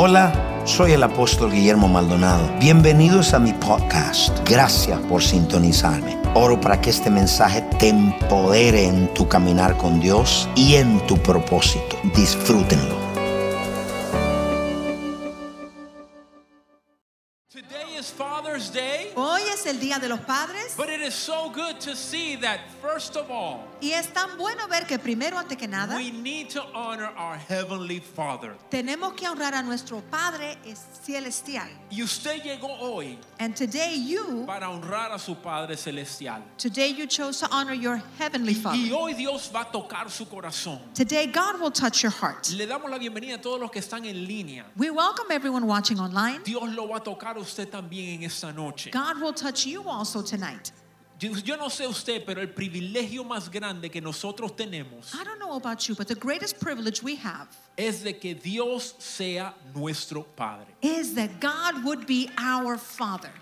Hola, soy el apóstol Guillermo Maldonado. Bienvenidos a mi podcast. Gracias por sintonizarme. Oro para que este mensaje te empodere en tu caminar con Dios y en tu propósito. Disfrútenlo. Hoy el Día de los Padres but it is so good to see that first of all, y es tan bueno ver que primero, ante que nada, we need to honor our Heavenly Father. tenemos que honrar a nuestro Padre es- celestial. Y usted llegó hoy And today you, para honrar a su Padre Celestial. today you chose to honor your heavenly Y Father. hoy Dios va a tocar su corazón. Today God will touch your heart. Le damos la bienvenida a todos los que están en línea. We welcome everyone watching online. Dios lo va a tocar a usted también en esta noche. God will touch you also tonight. Yo, yo no sé usted, pero el privilegio más grande que nosotros tenemos I don't know about you, but the greatest privilege we have es de que Dios sea nuestro Padre. is that God would be our Father.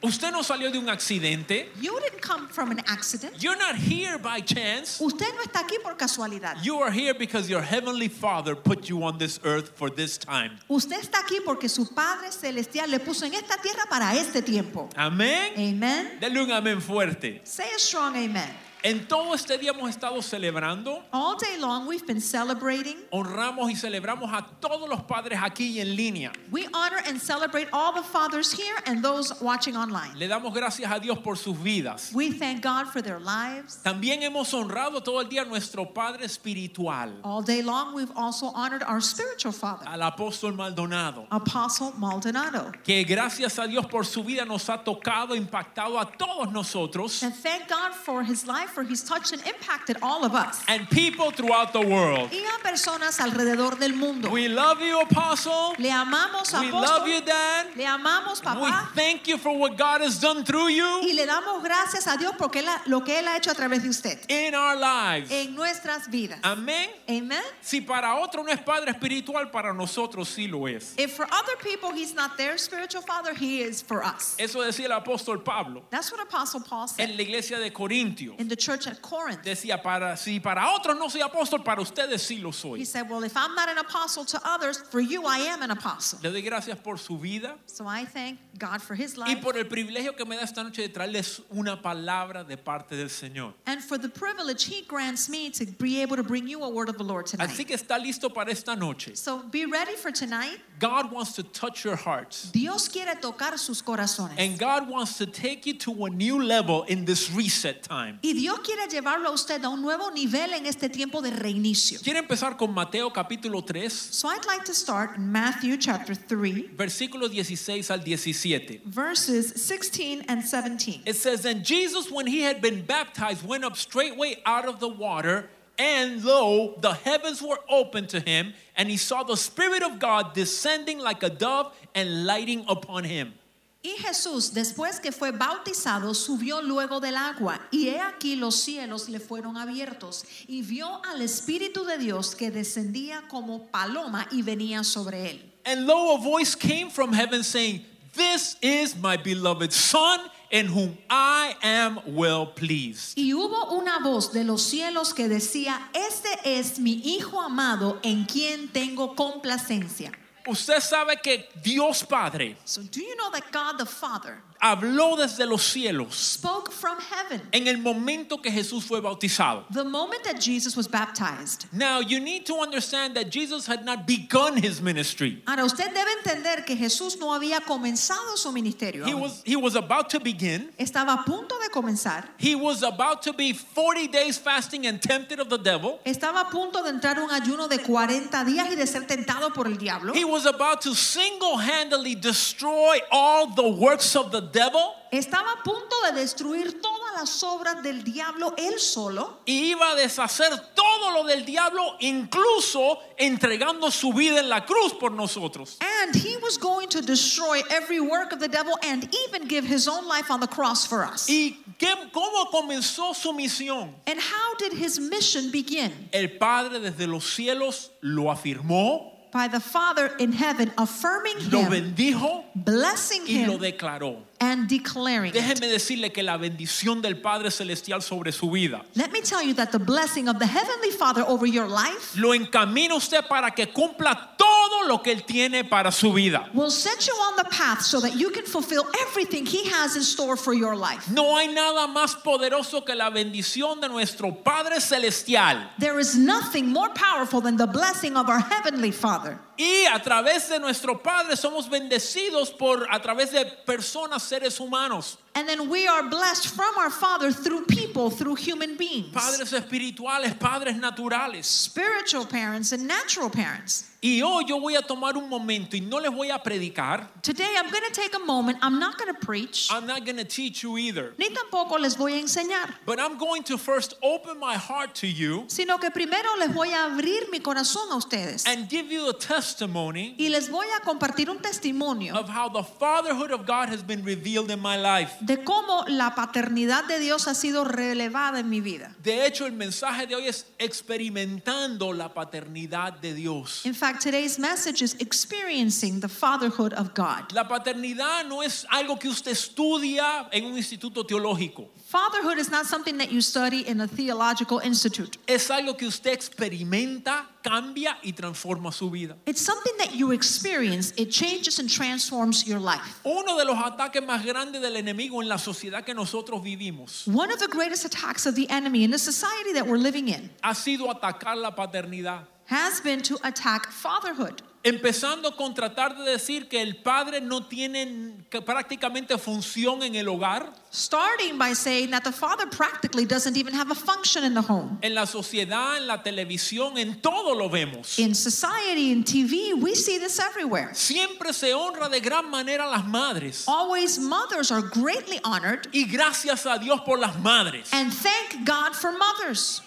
Usted no salió de un accidente. You didn't come from an accident. You're not here by chance. Usted no está aquí por casualidad. You are here because your heavenly Father put you on this earth for this time. Usted está aquí porque su Padre Celestial le puso en esta tierra para este tiempo. Amén. Amen. Denle un amén fuerte. Say a strong amen. En todo este día hemos estado celebrando, All day long we've been celebrating. honramos y celebramos a todos los padres aquí y en línea. We honor and celebrate all the fathers here and those watching online. Le damos gracias a Dios por sus vidas. We thank God for their lives. También hemos honrado todo el día a nuestro Padre espiritual, All day long we've also honored our spiritual father, al apóstol Maldonado, Apostle Maldonado. que gracias a Dios por su vida nos ha tocado, impactado a todos nosotros And thank God for his life, for he's touched and impacted all of us. and people throughout the world. Y a personas alrededor del mundo. We love you, Apostle. Le amamos, We love you, apóstol. Dad. Le amamos, We papá. thank you for what God has done through you Y le damos gracias a Dios porque él lo que Él ha hecho a través de usted in our lives. en nuestras vidas. Amén. Amen. Si para otro no es padre espiritual, para nosotros sí lo es. If for other people He's not their spiritual father, He is for us. Eso decía el apóstol Pablo That's what Apostle Paul said en la iglesia de Corintios. in the church at Corinth. Decía, para, si para otros no soy apóstol, para ustedes sí lo soy. He said, Well, if I'm not an apostle to others, for you I am an apostle. Le doy gracias por su vida So I thank God for His y life por el privilegio que me da esta noche de traerles una palabra de parte del Señor. and for the privilege He grants me to be able to bring you a word of the Lord Así tonight. que está listo para esta noche. So be ready for tonight. God wants to touch your hearts. Dios quiere tocar sus corazones. And God wants to take you to a new level in this reset time. Y Dios quiere llevarlo a usted a un nuevo nivel en este tiempo de reinicio. Quiero empezar con Mateo capítulo 3, So I'd like to start in Matthew chapter 3, versículos 16 al 17. verses 16 and 17. It says, And Jesus, when he had been baptized, went up straightway out of the water, and lo, the heavens were opened to him, and he saw the Spirit of God descending like a dove and lighting upon him. Y Jesús, después que fue bautizado, subió luego del agua, y he aquí los cielos le fueron abiertos, y vio al Espíritu de Dios que descendía como paloma y venía sobre él. And lo, a voice came from heaven saying, This is my beloved Son, in whom I am well pleased. Y hubo una voz de los cielos que decía, este es mi Hijo amado en quien tengo complacencia. Usted sabe que Dios Padre So do you know that God the Father habló desde los cielos spoke from heaven en el momento que Jesús fue bautizado. the moment that Jesus was baptized? Now, you need to understand that Jesus had not begun his ministry. Ahora usted debe entender que Jesús no había comenzado su ministerio. He aún. was, he was about to begin. Estaba a punto de comenzar. He was about to be 40 days fasting and tempted of the devil. Estaba a punto de entrar un ayuno de 40 días y de ser tentado por el diablo. He was about to single handedly destroy all the works of the devil. Estaba a punto de destruir todas las obras del diablo él solo. Y iba a deshacer todo lo del diablo, incluso entregando su vida en la cruz por nosotros. And he was going to destroy every work of the devil and even give his own life on the cross for us. ¿Y qué- cómo comenzó su misión? And how did his mission begin? El Padre desde los cielos lo afirmó, By the Father in heaven affirming lo him, bendijo blessing y lo him, declaró. And declaring it. Decirle que la bendición del Padre Celestial sobre su vida Let me tell you that the blessing of the Heavenly Father over your life lo encamina usted para que cumpla todo lo que Él tiene para su vida. will set you on the path so that you can fulfill everything He has in store for your life. No hay nada más poderoso que la bendición de nuestro Padre Celestial. There is nothing more powerful than the blessing of our Heavenly Father. Y a través de nuestro Padre somos bendecidos por a través de personas, seres humanos, And then we are blessed from our Father through people, through human beings, padres espirituales, padres naturales. spiritual parents and natural parents. Y hoy yo voy a tomar un momento y no les voy a predicar. Today I'm going to take a moment. I'm not going to preach, I'm not going to teach you either. ni tampoco les voy a enseñar, But I'm going to first open my heart to you sino que primero les voy a abrir mi corazón a ustedes and give you a testimony y les voy a compartir un testimonio of how the fatherhood of God has been revealed in my life. De cómo la paternidad de Dios ha sido relevada en mi vida. De hecho, el mensaje de hoy es experimentando la paternidad de Dios. In fact, today's message is experiencing the fatherhood of God. La paternidad no es algo que usted estudia en un instituto teológico. Fatherhood is not something that you study in a theological institute. Es algo que usted experimenta, cambia y transforma su vida. It's something that you experience, it changes and transforms your life. Uno de los ataques más grandes del enemigo en la sociedad que nosotros vivimos One of the greatest attacks of the enemy in the society that we're living in ha sido atacar la paternidad. has been to attack fatherhood. Empezando con tratar de decir que el padre no tiene prácticamente función en el hogar, Starting by saying that the father practically doesn't even have a function in the home. en la sociedad, en la televisión, en todo lo vemos. In society, in TV, we see this everywhere. Siempre se honra de gran manera a las madres. Always mothers are greatly honored, Y gracias a Dios por las madres. and thank God for mothers.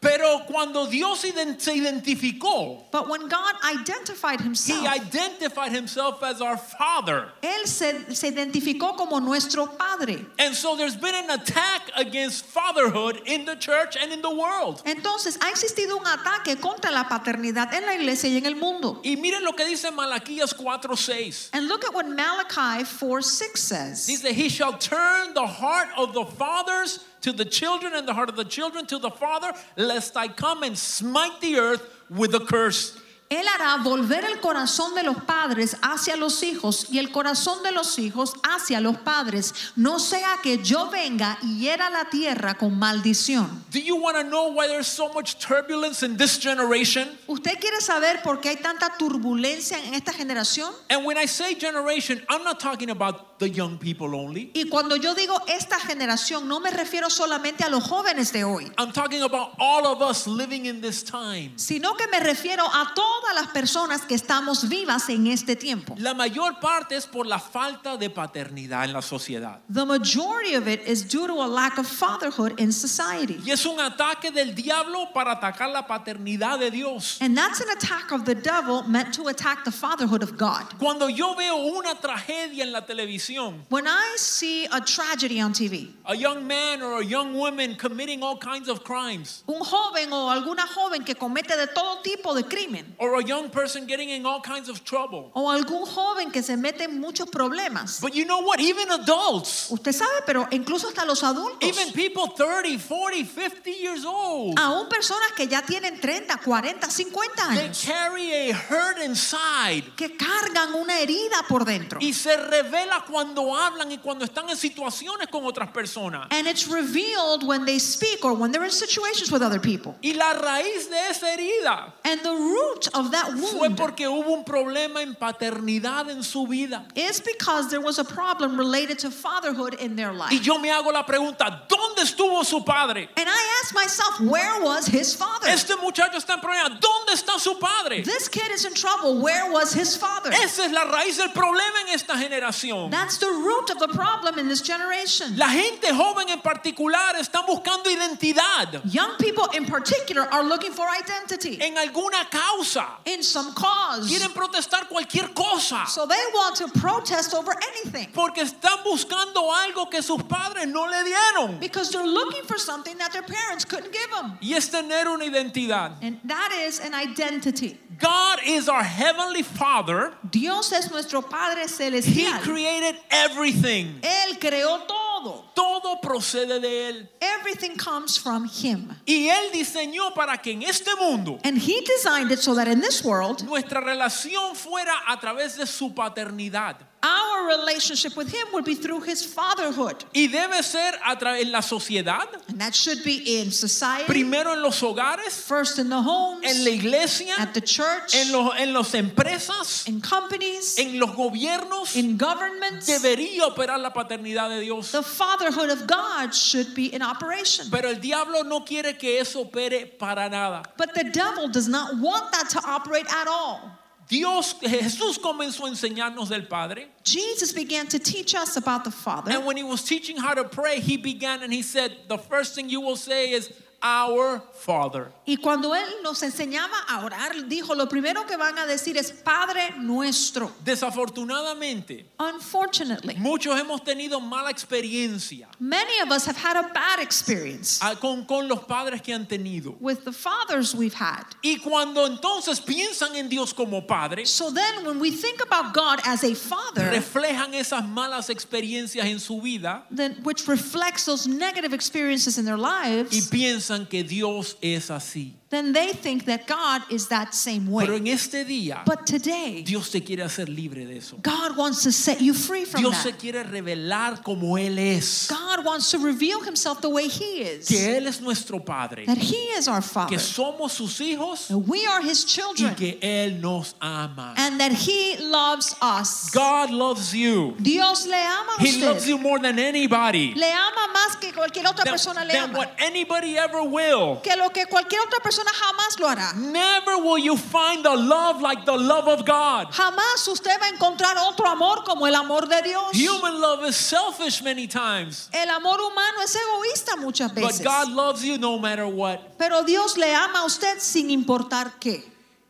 Pero cuando Dios se identificó, But when God identified himself, He identified Himself as our Father. Él se, se identificó como nuestro Padre. And so there's been an attack against fatherhood in the church and in the world. Entonces ha existido un ataque contra la paternidad en la iglesia y en el mundo. Y miren lo que dice Malaquías 4:6. And look at what Malachi 4 6 says. Dice, He shall turn the heart of the fathers to the children and the heart of the children to the father, lest I come and smite the earth with a curse. Él hará volver el corazón de los padres hacia los hijos y el corazón de los hijos hacia los padres, no sea que yo venga y hiera la tierra con maldición. Do you want to know why there's so much turbulence in this generation? ¿Usted quiere saber por qué hay tanta turbulencia en esta generación? And when I say generation, I'm not talking about the young people only. Y cuando yo digo esta generación, no me refiero solamente a los jóvenes de hoy, I'm talking about all of us living in this time. sino que me refiero a todas las personas que estamos vivas en este tiempo. La mayor parte es por la falta de paternidad en la sociedad. The majority of it is due to a lack of fatherhood in society. Y es un ataque del diablo para atacar la paternidad de Dios. And that's an attack of the devil meant to attack the fatherhood of God. Cuando yo veo una tragedia en la televisión, When I see a tragedy on TV, a young man or a young woman committing all kinds of crimes, un joven o alguna joven que comete de todo tipo de crimen, or a young person getting in all kinds of trouble. o algún joven que se mete en muchos problemas, But you know what? Even adults, usted sabe, pero incluso hasta los adultos, even people 30, 40, 50 years old, aún personas que ya tienen 30, 40, 50 they años, carry a hurt inside. que cargan una herida por dentro. Y se revela cuando hablan y cuando están en situaciones con otras personas. And it's revealed when they speak or when they're in situations with other people. Y la raíz de esa herida And the root of that fue wound porque hubo un problema en paternidad en su vida. is because there was a problem related to fatherhood in their Y life. yo me hago la pregunta, ¿dónde estuvo su padre? And I asked myself, where was his father? Este muchacho está en problema, ¿dónde está su padre? This kid is in trouble. Where was his father? Esa es la raíz del problema en esta generación. That's the root of the problem in this generation. La gente joven en particular está buscando identidad Young people in particular are looking for identity en alguna causa. in some cause. Quieren protestar cualquier cosa So they want to protest over anything porque están buscando algo que sus padres no le dieron. because they're looking for something that their parents couldn't give them. Y es tener una identidad. And that is an identity. God is our heavenly Father. Dios es nuestro Padre He created everything. Él creó todo. Todo procede de Él. Everything comes from Him. Y Él diseñó para que en este mundo And He designed it so that in this world, nuestra relación fuera a través de su paternidad. Our relationship with Him would be through His fatherhood. Y debe ser a través en la sociedad, And that should be in society, primero en los hogares, first in the homes, en la iglesia, at the church, en, los, en las empresas, in companies, en los gobiernos. in governments. Debería operar la paternidad de Dios. The fatherhood of God should be in operation. Pero el diablo no quiere que eso opere para nada. But the devil does not want that to operate at all. Dios, Jesús comenzó a enseñarnos del Padre. Jesus began to teach us about the Father. And when he was teaching how to pray, he began and he said, The first thing you will say is, Our Father. Y cuando Él nos enseñaba a orar, dijo, lo primero que van a decir es Padre nuestro. Desafortunadamente, Unfortunately, muchos hemos tenido mala experiencia many of us have had a bad experience ah, con, con los padres que han tenido. with the fathers we've had. Y cuando entonces piensan en Dios como Padre, So then when we think about God as a father, reflejan esas malas experiencias en su vida then which reflects those negative experiences in their y lives, piensan que Dios es así. Then they think that God is that same Pero way. en este día, But today, Dios te quiere hacer libre de eso. God wants to set you free from Dios se that. quiere revelar como Él es. God wants to reveal himself the way he is. Que Él es nuestro Padre. That he is our father. Que somos sus hijos That we are his y children. que Él nos ama. And that he loves us. God loves you. Dios le ama a He loves you more than anybody. Le ama más que cualquier otra Than, persona le than ama. what anybody ever will. Que lo que cualquier otra persona jamás lo hará. Never will you find a love like the love of God. Jamás usted va a encontrar otro amor como el amor de Dios. Human love is selfish many times. El amor humano es egoísta muchas But veces. God loves you no matter what. Pero Dios le ama a usted sin importar qué.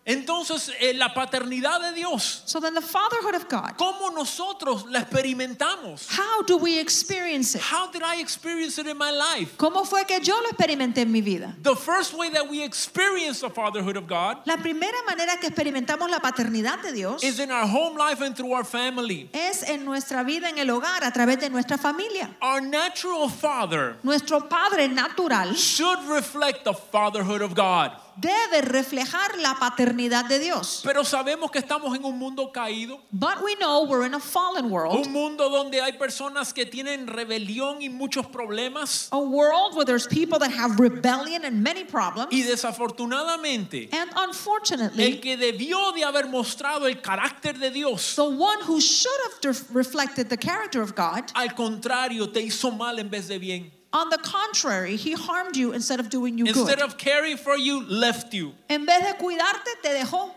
Entonces, eh, la paternidad de Dios, So then the fatherhood of God, ¿cómo nosotros la experimentamos? how do we experience it? How did I experience it in my life? ¿Cómo fue que yo lo experimenté en mi vida? The first way that we experience the fatherhood of God La primera manera que experimentamos la paternidad de Dios is in our home life and through our family. es en nuestra vida en el hogar a través de nuestra familia. Our natural father Nuestro padre natural should reflect the fatherhood of God. Debe reflejar la paternidad de Dios. Pero sabemos que estamos en un mundo caído, But we know we're in a fallen world, un mundo donde hay personas que tienen rebelión y muchos problemas. a world where there's people that have rebellion and many problems. Y desafortunadamente, And el unfortunately, que debió de haber mostrado el carácter de Dios, the one who should have reflected the character of God, al contrario, te hizo mal en vez de bien. On the contrary, he harmed you instead of doing you Instead good. Instead of caring for you, left you. En vez de cuidarte, te dejó.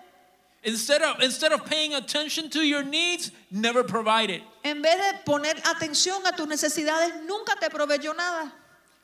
Instead of, instead of paying attention to your needs, never provided. En vez de poner atención a tus necesidades, nunca te proveyó nada.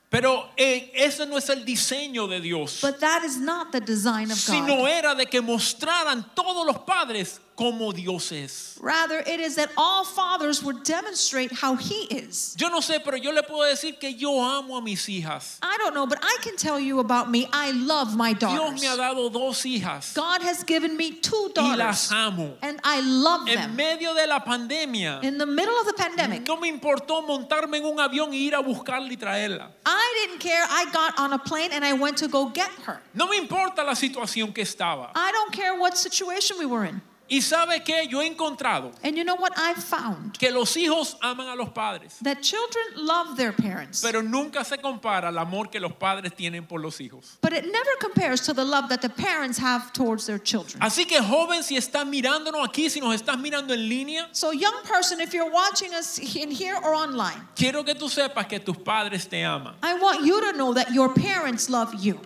Pero eh, ese no es el diseño de Dios, But that is not the design of God. sino era de que mostraran todos los padres cómo Dios es. Rather, it is that all fathers would demonstrate how He is. Yo no sé, pero yo le puedo decir que yo amo a mis hijas. I don't know, but I can tell you about me. I love my Dios daughters. me ha dado dos hijas God has given me two y las daughters, amo. and I love En them. medio de la pandemia, In the middle of the pandemic, no me importó montarme en un avión e ir a buscarla y traerla. I didn't care. I got on a plane and I went to go get her. No me importa la situación que estaba. I don't care what situation we were in. Y sabe que yo he encontrado And you know what I've found? que los hijos aman a los padres, That children love their parents. pero nunca se compara el amor que los padres tienen por los hijos. But it never compares to the love that the parents have towards their children. Así que joven, si estás mirándonos aquí, si nos estás mirando en línea, So, young person, if you're watching us in here or online, quiero que tú sepas que tus padres te aman I want you to know that your parents love you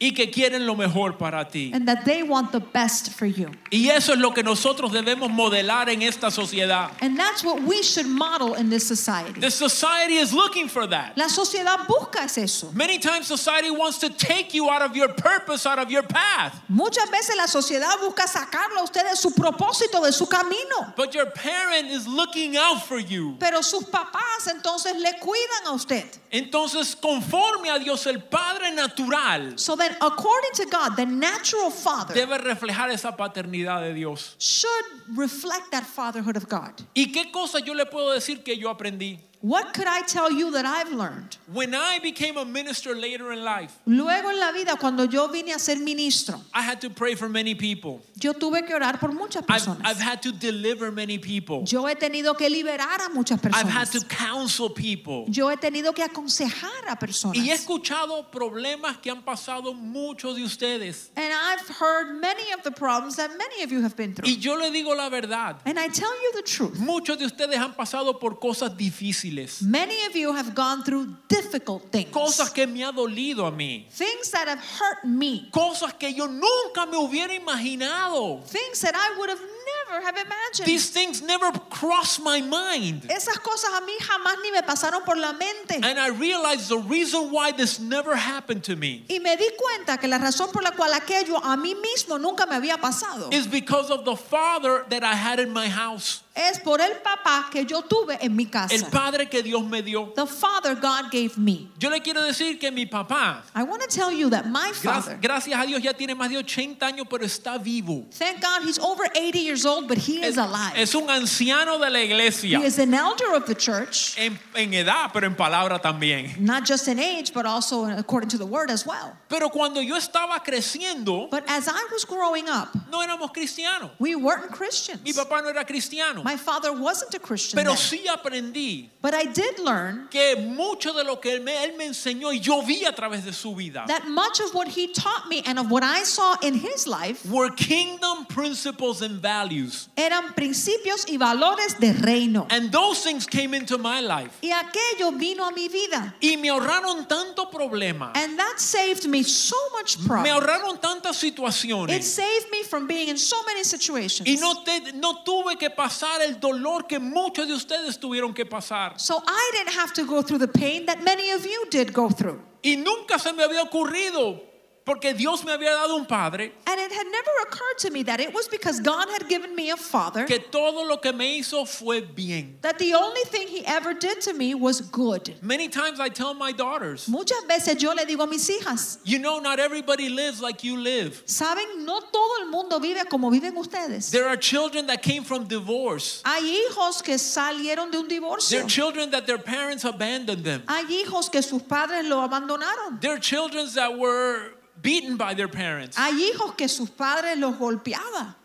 y que quieren lo mejor para ti. and that they want the best for you. Y eso es lo que nosotros debemos modelar en esta sociedad. And that's what we should model in this society. The society is looking for that. La sociedad busca es eso. Many times society wants to take you out of your purpose, out of your path. Muchas veces la sociedad busca sacarlo a usted de su propósito, de su camino. But your parent is looking out for you. Pero sus papás entonces le cuidan a usted. Entonces, conforme a Dios el Padre natural, So according to God, the natural father debe reflejar esa paternidad de Dios. should reflect that fatherhood of God. ¿Y qué cosa yo le puedo decir que yo aprendí? What could I tell you that I've learned? When I became a minister later in life, Luego en la vida, cuando yo vine a ser ministro, I had to pray for many people. yo tuve que orar por muchas I've, personas. I've had to deliver many people. Yo he tenido que liberar a muchas I've had personas. to counsel people. Yo he tenido que aconsejar a personas. Y he escuchado problemas que han pasado muchos de ustedes. And I've heard many of the problems that many of you have been through. Y yo le digo la verdad. And I tell you the truth. Muchos de ustedes han pasado por cosas difíciles. Many of you have gone through difficult things. Cosas que me ha dolido a mí. Things that have hurt me. Cosas que yo nunca me hubiera imaginado. Things that I would have never have imagined. These things never crossed my mind. Esas cosas a mí jamás ni me pasaron por la mente. And I realized the reason why this never happened to me Y me di cuenta que la razón por la cual aquello a mí mismo nunca me había pasado is because of the father that I had in my house. Es por el papá que yo tuve en mi El casa. padre que Dios me dio. The father God gave me. Yo le quiero decir que mi papá, I want to tell you that my father, gracias a Dios, ya tiene más de 80 años, pero está vivo. thank God he's over 80 years old, but he is Es, alive. es un anciano de la iglesia. He is an elder of the church, En, en edad, pero en palabra también. not just in age, but also according to the word as well. Pero cuando yo estaba creciendo, But as I was growing up, no éramos cristianos. we weren't Christians. Mi papá no era cristiano. My father wasn't a Christian. Pero then. sí aprendí But I did learn que mucho de lo que él me, él me enseñó y yo vi a través de su vida that much of what he taught me and of what I saw in his life were kingdom principles and values. eran principios y valores de reino. And those things came into my life. Y aquello vino a mi vida. Y me ahorraron tanto problema. And that saved me so much Me problem. ahorraron tantas It situaciones. saved me from being in so many situations. Y no, te- no tuve que pasar el dolor que muchos de ustedes tuvieron que pasar. So I didn't have to go through the pain that many of you did go through. Y nunca se me había ocurrido, porque Dios me había dado un padre, And it had never occurred to me that it was because God had given me a father que todo lo que me hizo fue bien. that the only thing he ever did to me was good. Many times I tell my daughters, Muchas veces yo le digo a mis hijas, you know, not everybody lives like you live. saben, no todo el mundo vive como viven ustedes. There are children that came from divorce. Hay hijos que salieron de un There divorcio. are children that their parents abandoned them. Hay hijos que sus padres lo abandonaron. There are children that were beaten by their parents. Hay hijos que sus padres los golpeaban.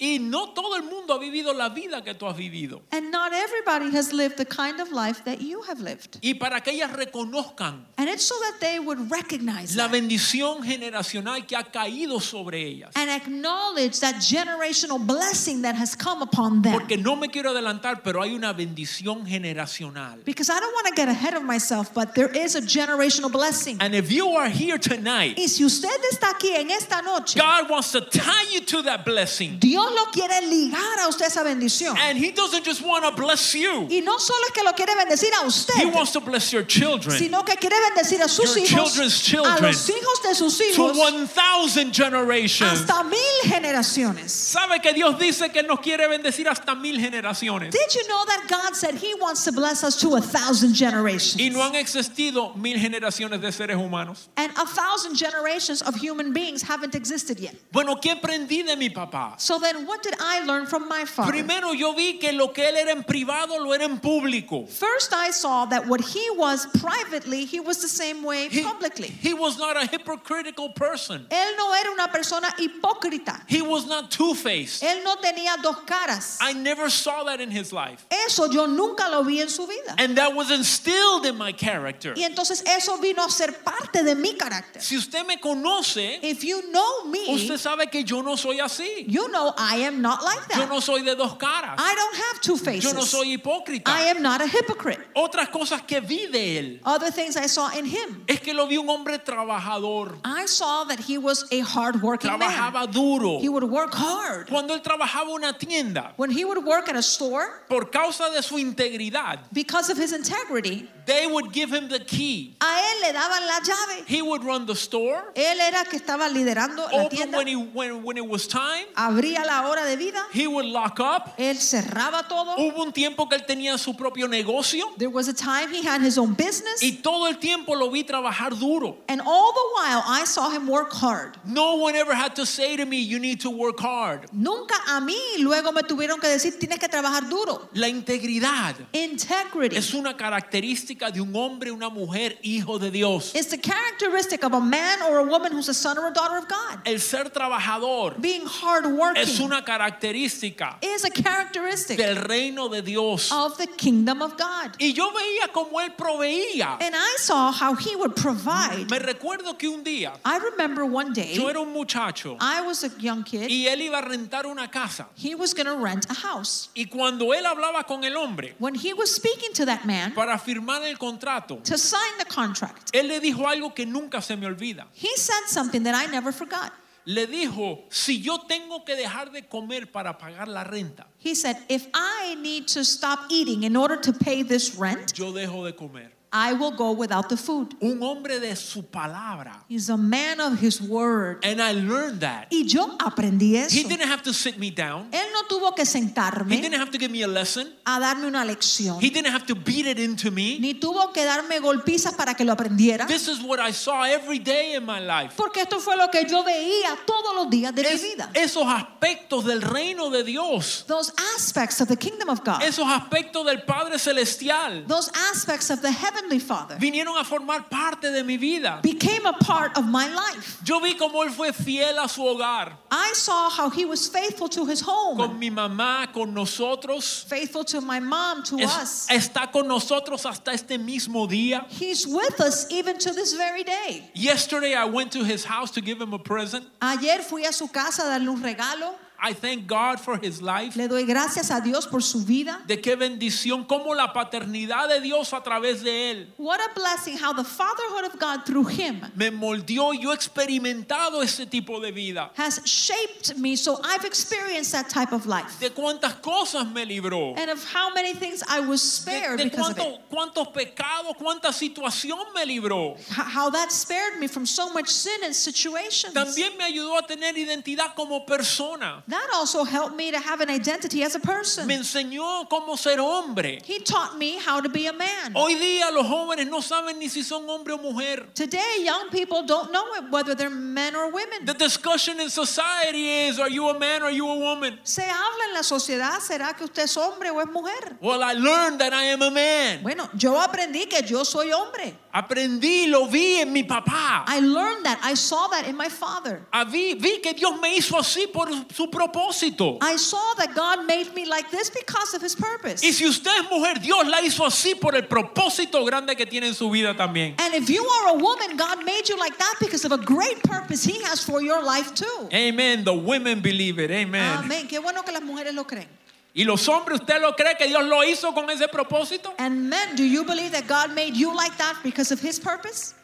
Y no todo el mundo ha vivido la vida que tú has vivido. And not everybody has lived the kind of life that you have lived. Y para que ellas reconozcan And it's so that they would recognize la bendición generacional que ha caído sobre ellas. and acknowledge that generational blessing that has come upon them. Porque no me quiero adelantar, pero hay una bendición generacional. Because I don't want to get ahead of myself, but there is a generational blessing. And if you are here tonight, Y si usted está aquí en esta noche, God wants to tie you to that blessing. Dios lo quiere ligar a usted esa bendición. And He doesn't just want to bless you, Y no solo es que lo quiere bendecir a He usted, wants to bless your children sino que quiere bendecir a sus Your hijos, children's a children. los hijos de sus to hijos, 1,000 generations. hasta mil generaciones. ¿Sabe que Dios dice que nos quiere bendecir hasta mil generaciones? Did you know that God said He wants to bless us to a thousand generations? Y no han existido mil generaciones de seres humanos. And a thousand generations of human beings haven't existed yet. Bueno, ¿qué aprendí de mi papá? So then, what did I learn from my father? Primero yo vi que lo que él era en privado lo era en público. First, I saw that what he was privately, he was the same way He, publicly. he was not a hypocritical person. Él no era una persona hipócrita. He was not two-faced. Él no tenía dos caras. I never saw that in his life. Eso yo nunca lo vi en su vida. And that was instilled in my character. Y entonces eso vino a ser parte de mi carácter. Si usted me conoce, If you know me, usted sabe que yo no soy así. you know I am not like Yo that. no soy de dos caras. I don't have two Yo no faces. soy hipócrita. I am not a hypocrite. Otras cosas que vi de él Other things I saw in him. es que lo vi un hombre trabajador. I saw that he was a hard-working man. Trabajaba duro. He would work hard. Cuando él trabajaba una tienda, When he would work at a store, por causa de su integridad, because of his integrity, they would give him the key. a él le daban la llave. He would run the store, Él era que estaba liderando la tienda, when, he, when, when it was time, abría la hora de vida. He would lock up. Él cerraba todo. Hubo un tiempo que él tenía su propio negocio There was a time he had his own business. y todo el tiempo lo vi trabajar duro. And all the while, I saw him work hard. No one ever had to say to me, you need to work hard. Nunca a mí luego me tuvieron que decir, tienes que trabajar duro. La integridad Integrity es una característica de un hombre, una mujer, hijo de Dios. is the characteristic of a man or a woman who's a son or a daughter of God. El ser trabajador Being hardworking es una característica is a characteristic del reino de Dios. of the kingdom of God. Y yo veía cómo él proveía. And I saw how he would provide. Me recuerdo que un día I remember one day, yo era un muchacho I was a young kid. y él iba a rentar una casa. He was going to rent a house. Y cuando él hablaba con el hombre When he was speaking to that man para firmar el contrato, to sign the contract, él le dijo algo que nunca se me olvida. he said something that I never forgot. Le dijo, si yo tengo que dejar de comer para pagar la renta, He said, If I need to stop eating in order to pay this rent, yo dejo de comer. I will go without the food. Un hombre de su palabra. He's a man of his word. And I learned that. Y yo aprendí He eso. didn't have to sit me down. Él no tuvo que He sentarme didn't have to give me a lesson. a darme una lección, He didn't have to beat it into me. ni tuvo que darme golpizas para que lo aprendiera, This is what I saw every day in my life. porque esto fue lo que yo veía todos los días de mi Es- vida. esos aspectos del reino de Dios, Those aspects of the kingdom of God, esos aspectos del Padre Celestial, those aspects of the heavenly Father vinieron a formar parte de mi vida. became a part of my life. Yo vi cómo él fue fiel a su hogar, I saw how he was faithful to his home, con mi mamá, con nosotros. faithful to my mom, to Es- us. está con nosotros hasta este mismo día. He's with us even to this very day. Yesterday I went to his house to give him a present. Ayer fui a su casa a darle un regalo. I thank God for his life. Le doy gracias a Dios por su vida. De qué bendición, cómo la paternidad de Dios a través de él What a blessing how the fatherhood of God through him me moldeó. Yo he experimentado ese tipo de vida. has shaped me so I've experienced that type of life. De cuántas cosas me libró. And of how many things I was De, spared de because of it. cuánto- cuántos pecados, cuánta situación me libró. How that spared me from so much sin and situations. También me ayudó a tener identidad como persona. That also helped me to have an identity as a person. Me enseñó cómo ser hombre. He taught me how to be a man. Hoy día los jóvenes no saben ni si son hombre o mujer. Today, young people don't know whether they're men or women. The discussion in society is are you a man or are you a woman? Se habla en la sociedad, ¿será que usted es hombre o es mujer? Well, I learned that I am a man. Bueno, yo aprendí que yo soy hombre. Aprendí, lo vi en mi papá. I learned that. I saw that in my father. Vi, vi que Dios me hizo así por su propósito. I saw that God made me like this because of his purpose. Y si usted es mujer, Dios la hizo así por el propósito grande que tiene en su vida también. And if you are a woman, God made you like that because of a great purpose he has for your life too. Amen. The women believe it. Amen. Amén. Qué bueno que las mujeres lo creen. Y los hombres, ¿usted lo cree que Dios lo hizo con ese propósito? And men, do you believe that God made you like that because of his purpose?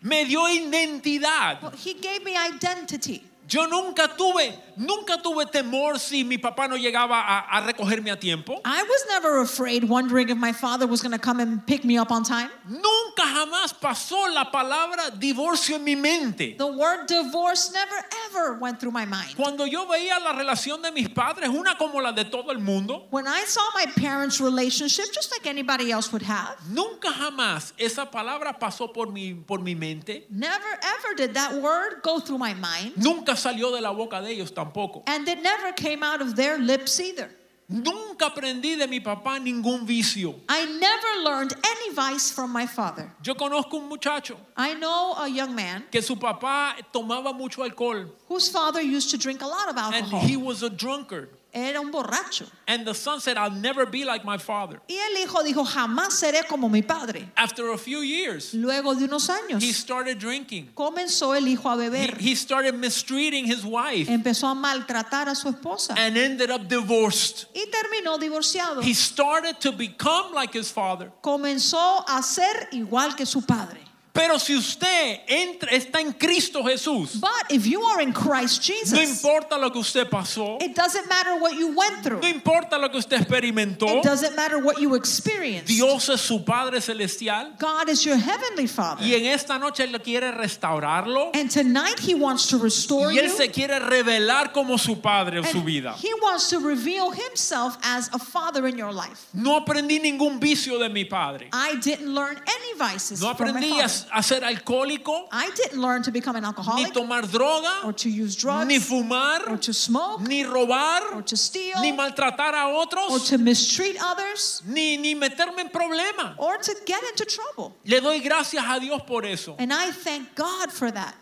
Me dio identidad. Well, he gave me identity. Yo nunca tuve, nunca tuve temor si mi papá no llegaba a, a recogerme a tiempo. I was never afraid, wondering if my father was going to come and pick me up on time. Nunca jamás pasó la palabra divorcio en mi mente. The word divorce never ever went through my mind. Cuando yo veía la relación de mis padres, una como la de todo el mundo, When I saw my parents' relationship, just like anybody else would have, nunca jamás esa palabra pasó por mi, por mi mente. never ever did that word go through my mind. Nunca salió de la boca de ellos tampoco. And it never came out of their lips either. Nunca aprendí de mi papá ningún vicio. I never learned any vice from my father. Yo conozco un muchacho I know a young man que su papá tomaba mucho alcohol whose father used to drink a lot of alcohol and alcohol. he was a drunkard. Era un borracho. And the son said, I'll never be like my father. Y el hijo dijo, jamás seré como mi padre. After a few years, Luego de unos años, he started drinking. comenzó el hijo a He, beber. he started mistreating his wife Empezó a maltratar a su esposa. and ended up divorced. Y terminó divorciado. He started to become like his father, Comenzó a ser igual que su padre. Pero si usted entra, está en Cristo Jesús, But if you are in Christ no Jesus, importa lo que usted pasó, it doesn't matter what you went through. no importa lo que usted experimentó, It doesn't matter what you experienced. Dios es su Padre Celestial God is your heavenly Father. y en esta noche Él quiere restaurarlo And tonight he wants to restore y Él you. se quiere revelar como su Padre en su vida. he wants to reveal himself as a father in your life. No aprendí ningún vicio de mi Padre. I didn't learn any vices No from my aprendí father. A ser alcohólico, I didn't learn to become an ni alcoholic tomar droga, or to use drugs ni or fumar, to smoke ni robar, or to steal ni maltratar a or otros, to mistreat others ni, ni meterme en problemas. or to get into trouble. Le doy gracias a Dios por eso. And I thank God for that.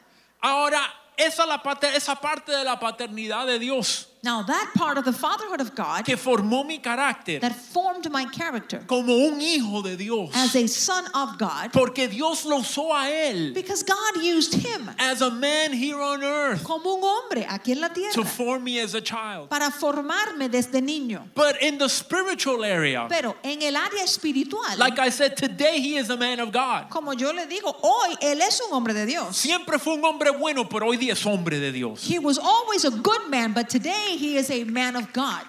Ahora, esa, es la parte, esa parte de la paternidad de Dios Now, that part of the fatherhood of God que formó mi carácter that formed my character como un hijo de Dios. as a son of God Porque Dios lo usó a él because God used him as a man here on earth como un hombre aquí en la to form me as a child. para formarme desde niño. But in the spiritual area, Pero en el área espiritual, like I said, today he is a man of God. como yo le digo, hoy él es un hombre de Dios. Siempre fue un hombre bueno, pero hoy día es hombre de Dios. He was always a good man, but today he is a man of God.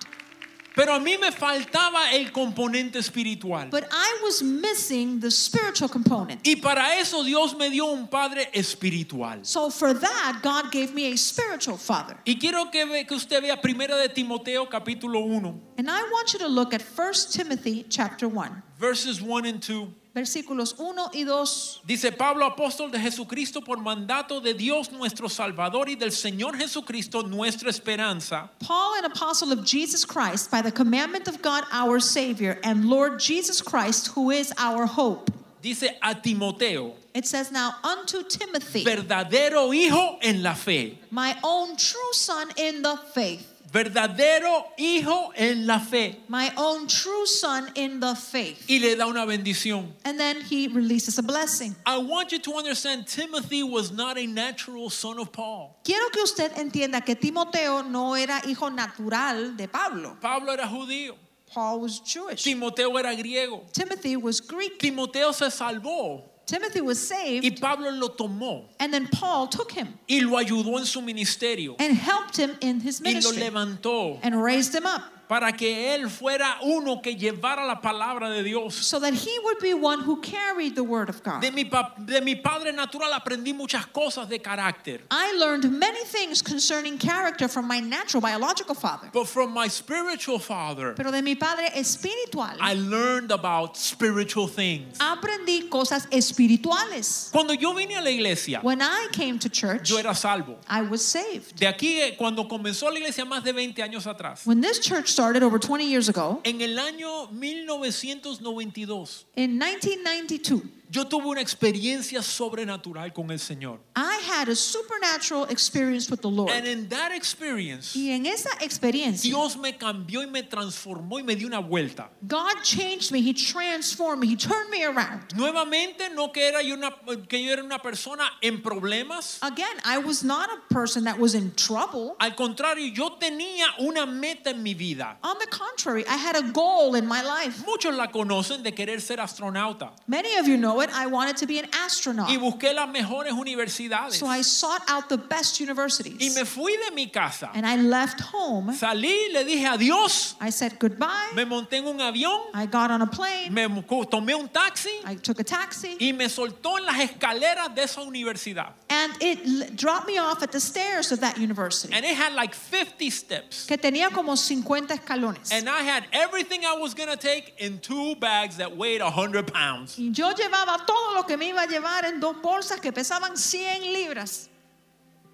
Pero a mí me faltaba el componente espiritual. But I was missing the spiritual component. Y para eso Dios me dio un padre espiritual. So for that, God gave me a spiritual father. Y quiero que, ve- que usted vea primera de Timoteo capítulo 1, And I want you to look at 1 Timothy chapter 1, verses 1 and 2. versículos 1 y 2. Dice Pablo, apóstol de Jesucristo, por mandato de Dios nuestro Salvador y del Señor Jesucristo, nuestra esperanza. Paul, an apostle of Jesus Christ, by the commandment of God our Savior and Lord Jesus Christ, who is our hope. Dice a Timoteo, It says, Now unto Timothy, verdadero hijo en la fe. my own true son in the faith. Verdadero hijo en la fe. My own true son in the faith. Y le da una bendición. And then he releases a blessing. I want you to understand Timothy was not a natural son of Paul. Quiero que usted entienda que Timoteo no era hijo natural de Pablo. Pablo era judío. Paul was Jewish. Timoteo era griego. Timothy was Greek. Timoteo se salvó Timothy was y saved, Pablo lo tomó and then Paul took him y lo ayudó en su ministerio and helped him in his y lo ministry levantó. and raised him up para que él fuera uno que llevara la palabra de Dios. so that he would be one who carried the word of God. De mi, de mi padre natural aprendí muchas cosas de carácter. I learned many things concerning character from my natural biological father, But from my spiritual father, pero de mi padre espiritual I learned about spiritual things. aprendí cosas espirituales. Cuando yo vine a la iglesia, When I came to church, yo era salvo. I was saved. De aquí, eh, cuando comenzó la iglesia más de 20 años atrás, When this church started over 20 years ago, en el año 1992, in 1992, yo tuve una experiencia sobrenatural con el Señor. I had a supernatural experience with the Lord. And in that experience, Y en esa experiencia, Dios me cambió y me transformó y me dio una vuelta. God changed me. He transformed me. He turned me around. Nuevamente, no que, era yo una, que yo era una persona en problemas. Again, I was not a person that was in trouble. Al contrario, yo tenía una meta en mi vida. On the contrary, I had a goal in my life. Muchos la conocen de querer ser astronauta. Many of you know it. I wanted to be an astronaut. Y busqué las mejores universidades. So I sought out the best Y universities. me fui de mi casa. And I left home. Salí, le dije adiós. I said goodbye. Me monté en un avión. I got on a plane. Me tomé un taxi. I took a taxi. Y me soltó en las escaleras de esa universidad. And it dropped me off at the stairs of that university. And it had like 50 steps. Que tenía como 50 escalones. And I had everything I was going to take in two bags that weighed 100 pounds. Y yo llevaba todo lo que me iba a llevar en dos bolsas que pesaban 100 libras.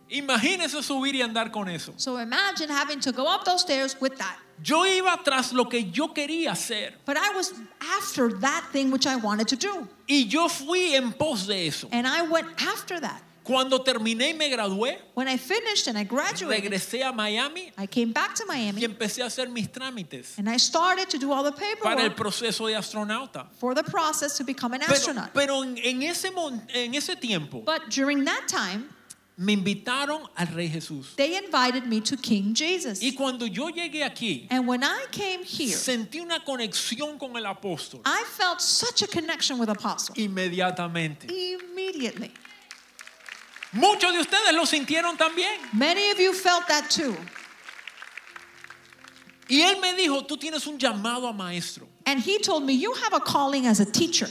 Imagínese subir y andar con eso. So imagine having to go up those stairs with that. Yo iba tras lo que yo quería hacer. But I was after that thing which I wanted to do. Y yo fui en pos de eso. And I went after that. Cuando terminé y me gradué, When I finished and I graduated, regresé a Miami I came back to y Miami empecé a hacer mis trámites and I started to do all the para el paperwork proceso de astronauta. for the process to become an Pero, astronaut. pero en, en ese, mon- en ese tiempo, But during that time, me invitaron al Rey Jesús. They invited me to King Jesus. Y cuando yo llegué aquí, And when I came here, sentí una conexión con el apóstol I felt such a connection with Apostle. inmediatamente. Immediately. Muchos de ustedes lo sintieron también. Many of you felt that too. Y él me dijo, tú tienes un llamado a maestro. And he told me, You have a calling as a teacher.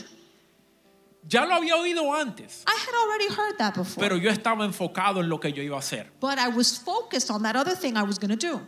Ya lo había oído antes, I had already heard that before. pero yo estaba enfocado en lo que yo iba a hacer. but I was focused on that other thing I was going to do.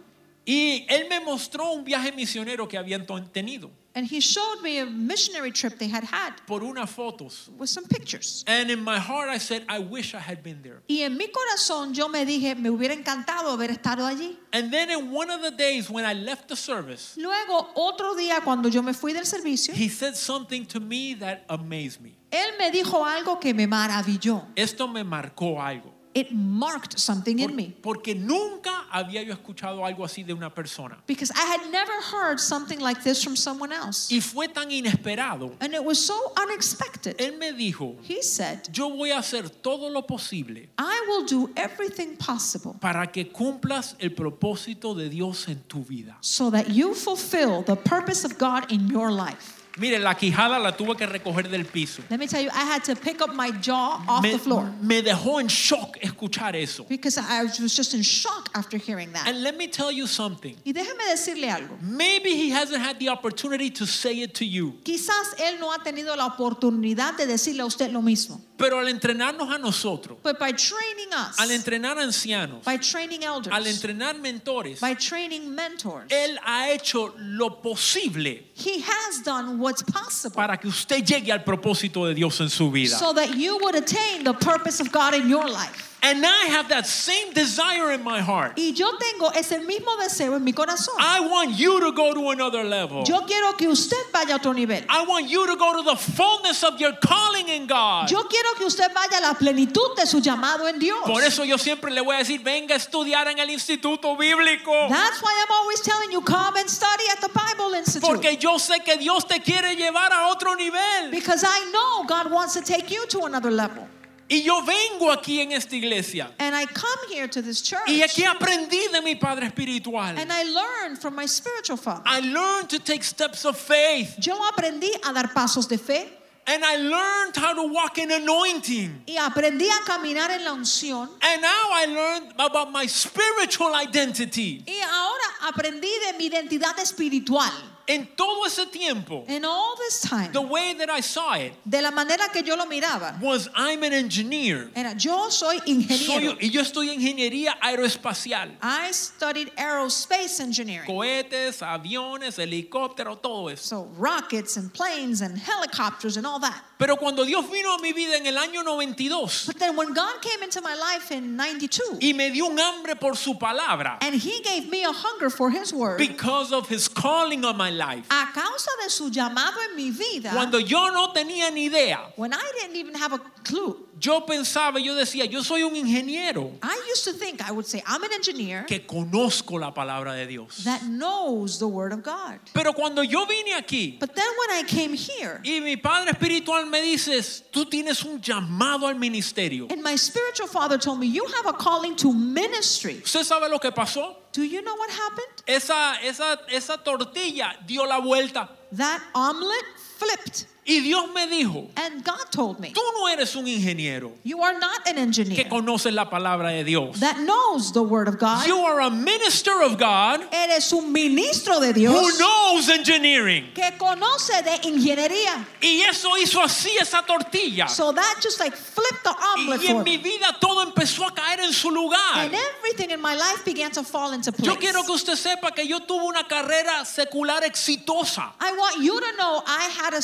Y él me mostró un viaje misionero que habían tenido And he showed me a missionary trip they had had por unas fotos. with some pictures. And in my heart I said, I wish I had been there. Y en mi corazón yo me dije, me hubiera encantado haber estado allí. And then in one of the days when I left the service, Luego, otro día cuando yo me fui del servicio, he said something to me that amazed me. él me dijo algo que me maravilló. Esto me marcó algo. It marked something Por- in me. porque nunca había yo escuchado algo así de una persona. Because I had never heard something like this from someone else. Y fue tan inesperado. And it was so unexpected. Él me dijo, He said, yo voy a hacer todo lo posible I will do everything possible para que cumplas el propósito de Dios en tu vida. so that you fulfill the purpose of God in your life. Mire, la quijada la tuve que recoger del piso. Let me tell you, I had to pick up my jaw off Me, the floor me dejó en shock escuchar eso. because I was just in shock after hearing that. And let me tell you something. Y déjeme decirle algo. Maybe he hasn't had the opportunity to say it to you. Quizás él no ha tenido la oportunidad de decirle a usted lo mismo. Pero al entrenarnos a nosotros, But by training us, al entrenar ancianos, by training elders, al entrenar mentores, by training mentors, Él ha hecho lo posible he has done what's possible para que usted llegue al propósito de Dios en su vida. so that you would attain the purpose of God in your life. And I have that same desire in my heart. Y yo tengo ese mismo deseo en mi corazón. I want you to go to another level. Yo quiero que usted vaya a otro nivel. I want you to go to the fullness of your calling in God. Yo quiero que usted vaya a la plenitud de su llamado en Dios. Por eso yo siempre le voy a decir, venga a estudiar en el Instituto Bíblico. That's why I'm always telling you, come and study at the Bible Institute. Porque yo sé que Dios te quiere llevar a otro nivel. Because I know God wants to take you to another level. Y yo vengo aquí en esta iglesia. And I come here to this church. Y aquí aprendí de mi Padre Espiritual. And I learned from my spiritual father. I learned to take steps of faith. Yo aprendí a dar pasos de fe And I learned how to walk in anointing. y aprendí a caminar en la unción. And now I learned about my spiritual identity. Y ahora aprendí de mi identidad espiritual. En todo ese tiempo, And all this time, the way that I saw it de la manera que yo lo miraba, was I'm an engineer. era yo soy Soy, ingeniero. y yo estudio ingeniería aeroespacial. I studied aerospace engineering. Cohetes, aviones, helicópteros, todo eso. So rockets and planes and helicopters and all that. Pero cuando Dios vino a mi vida en el año 92 But then when God came into my life in 92 y me dio un hambre por su palabra, and he gave me a hunger for his word because of his calling on my life, a causa de su llamado en mi vida cuando yo no tenía ni idea, when I didn't even have a clue yo pensaba, yo decía, yo soy un ingeniero I used to think I would say I'm an engineer que conozco la palabra de Dios. that knows the word of God Pero cuando yo vine aquí but then when I came here y mi padre espiritual me dice, tú tienes un llamado al ministerio. and my spiritual father told me you have a calling to ministry ¿Usted sabe lo que pasó? do you know what happened Esa, esa, esa tortilla dio la vuelta that omelet flipped y Dios me dijo, and God told me tú no eres un ingeniero you are not an que engineer conoces la palabra de Dios. that knows the word of God You are a minister of God eres un ministro de who Dios knows engineering. que conoce de ingeniería. Y eso hizo así esa tortilla. So that just like flipped the omelet Y for en mi vida todo empezó a caer en su lugar. And everything in my life began to fall into place. Yo quiero que usted sepa que yo tuve una carrera secular exitosa. I want you to know I had a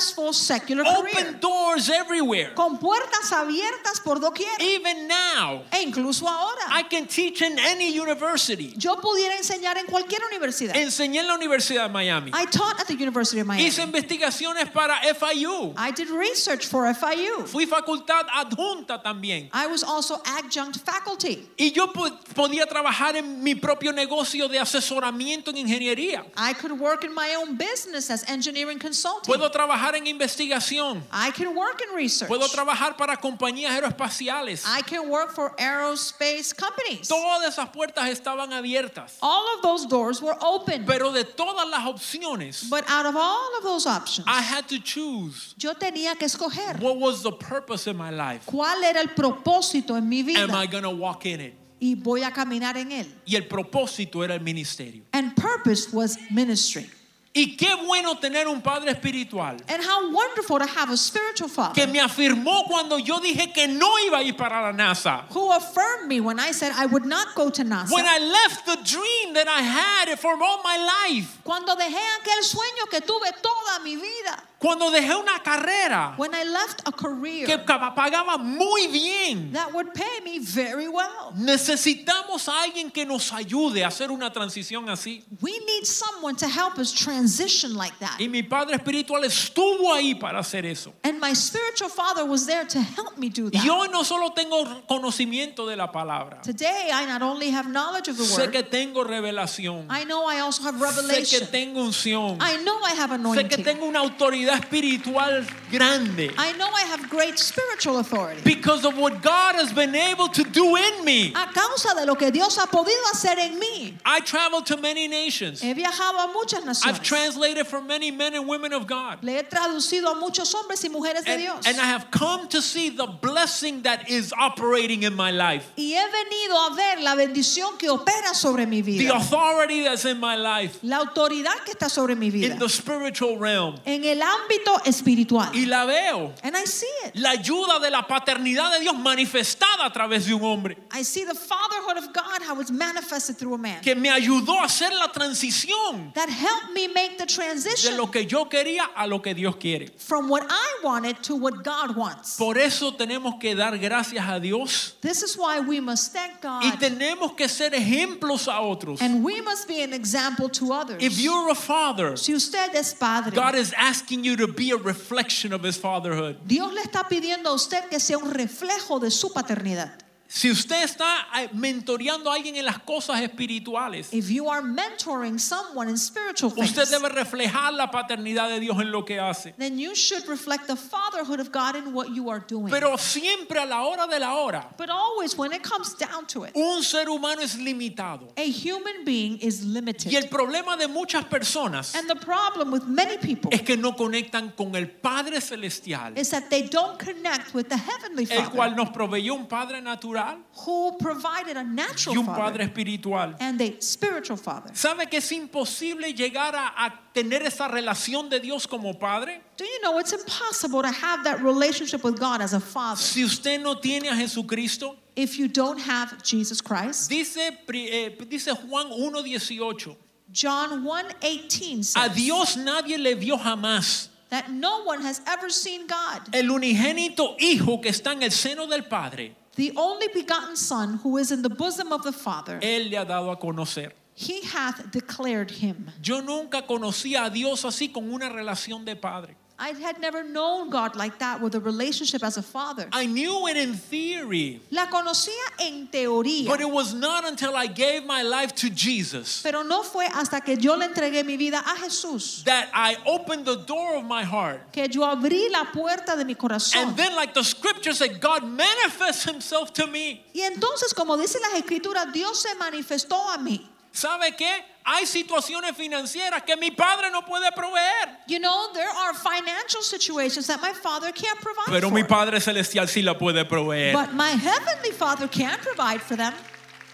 successful secular Open career. doors everywhere. Con puertas abiertas por doquier. Even now, E incluso ahora. I can teach in any university. Yo pudiera enseñar en cualquier universidad. Enseñé en la Universidad de Miami. I taught at the University of Miami. Hice investigaciones para FIU. I did research for FIU. Fui facultad adjunta también. I was also adjunct faculty. Y yo po- podía trabajar en mi propio negocio de asesoramiento en ingeniería. I could work in my own business business as engineering consulting. Puedo trabajar en investigación. I can work in research. Puedo trabajar para compañías aeroespaciales. I can work for aerospace companies. Todas esas puertas estaban abiertas. All of those doors were open. Pero de todas las opciones, But out of all of those options, I had to choose yo tenía que escoger what was the purpose in my life. cuál era el propósito en mi Am I vida going to walk in it? y voy a caminar en él. Y el propósito era el ministerio. And purpose was ministry. Y qué bueno tener un padre espiritual And how wonderful to have a spiritual que father me afirmó cuando yo dije que no iba a ir para la NASA. who affirmed me when I said I would not go to NASA. When I left the dream that I had for all my life. Cuando dejé aquel sueño que tuve toda mi vida. Cuando dejé una carrera When I left a career que pagaba muy bien. that would pay me very well. Necesitamos a alguien que nos ayude a hacer una transición así. We need someone to help us transition like that. Y mi padre espiritual estuvo ahí para hacer eso. And my spiritual father was there to help me do Y that. hoy no solo tengo conocimiento de la palabra, Today, I not only have knowledge of the sé word, que tengo revelación, I know I also have sé que revelation. tengo unción, I know I have sé que anointing. tengo una autoridad espiritual grande. I know I have great spiritual authority. Because of what God has been able to do in me. A causa de lo que Dios ha podido hacer en mí. I traveled to many nations. He viajado a muchas naciones. I've translated for many men and women of God. Le he traducido a muchos hombres y mujeres de And, Dios. and I have come to see the blessing that is operating in my life, Y he venido a ver la bendición que opera sobre mi vida. the authority that's in my life, La autoridad que está sobre mi vida. in the spiritual realm. En el ámbito espiritual. Y la veo. And I see it. La ayuda de la paternidad de Dios manifestada a través de un hombre I see the fatherhood of God, how it's manifested through a man. que me ayudó a hacer la transición That helped me make the de transition lo que yo quería a lo que Dios quiere. from what I wanted to what God wants. Por eso tenemos que dar gracias a Dios This is why we must thank God. y tenemos que ser ejemplos a otros. And we must be an example to others. If you're a father, si usted es padre, God is asking you to be a reflection of his fatherhood. Dios le está pidiendo a usted que sea un reflejo de su paternidad. Si usted está eh, mentoreando a alguien en las cosas espirituales, If you are mentoring someone in spiritual things, usted debe reflejar la paternidad de Dios en lo que hace. then you should reflect the fatherhood of God in what you are doing. Pero siempre a la hora de la hora, but always, when it comes down to it, un ser humano es limitado. a human being is limited. Y el problema de muchas personas and the problem with many people es que no conectan con el Padre Celestial, is that they don't connect with the heavenly el Father cual nos proveyó un Padre natural who provided a y natural un father Padre espiritual. and a spiritual father. ¿Sabe que es imposible llegar a, a tener esa relación de Dios como Padre? Do you know it's impossible to have that relationship with God as a father Si usted no tiene a Jesucristo, if you don't have Jesus Christ? dice, eh, dice Juan 1.18, John 1:18 a says Dios nadie le vio jamás. that no one has ever seen God. El unigénito Hijo que está en el seno del Padre, The only begotten Son who is in the bosom of the Father, Él le ha dado a conocer. he hath declared him. Yo nunca conocía a Dios así con una relación de padre. I had never known God like that with a relationship as a father. I knew it in theory, La conocía en teoría, but it was not until I gave my life to Jesus pero no fue hasta que yo le entregué mi vida a Jesús that I opened the door of my heart. que yo abrí la puerta de mi corazón. And then, like the scripture said, God manifests Himself to me. Y entonces, como dicen las escrituras, Dios se manifestó a mí. ¿Sabe qué? Hay situaciones financieras que mi padre no puede proveer. You know, there are financial situations that my father can't provide Pero for. mi Padre Celestial sí la puede proveer. But my heavenly father can provide for them.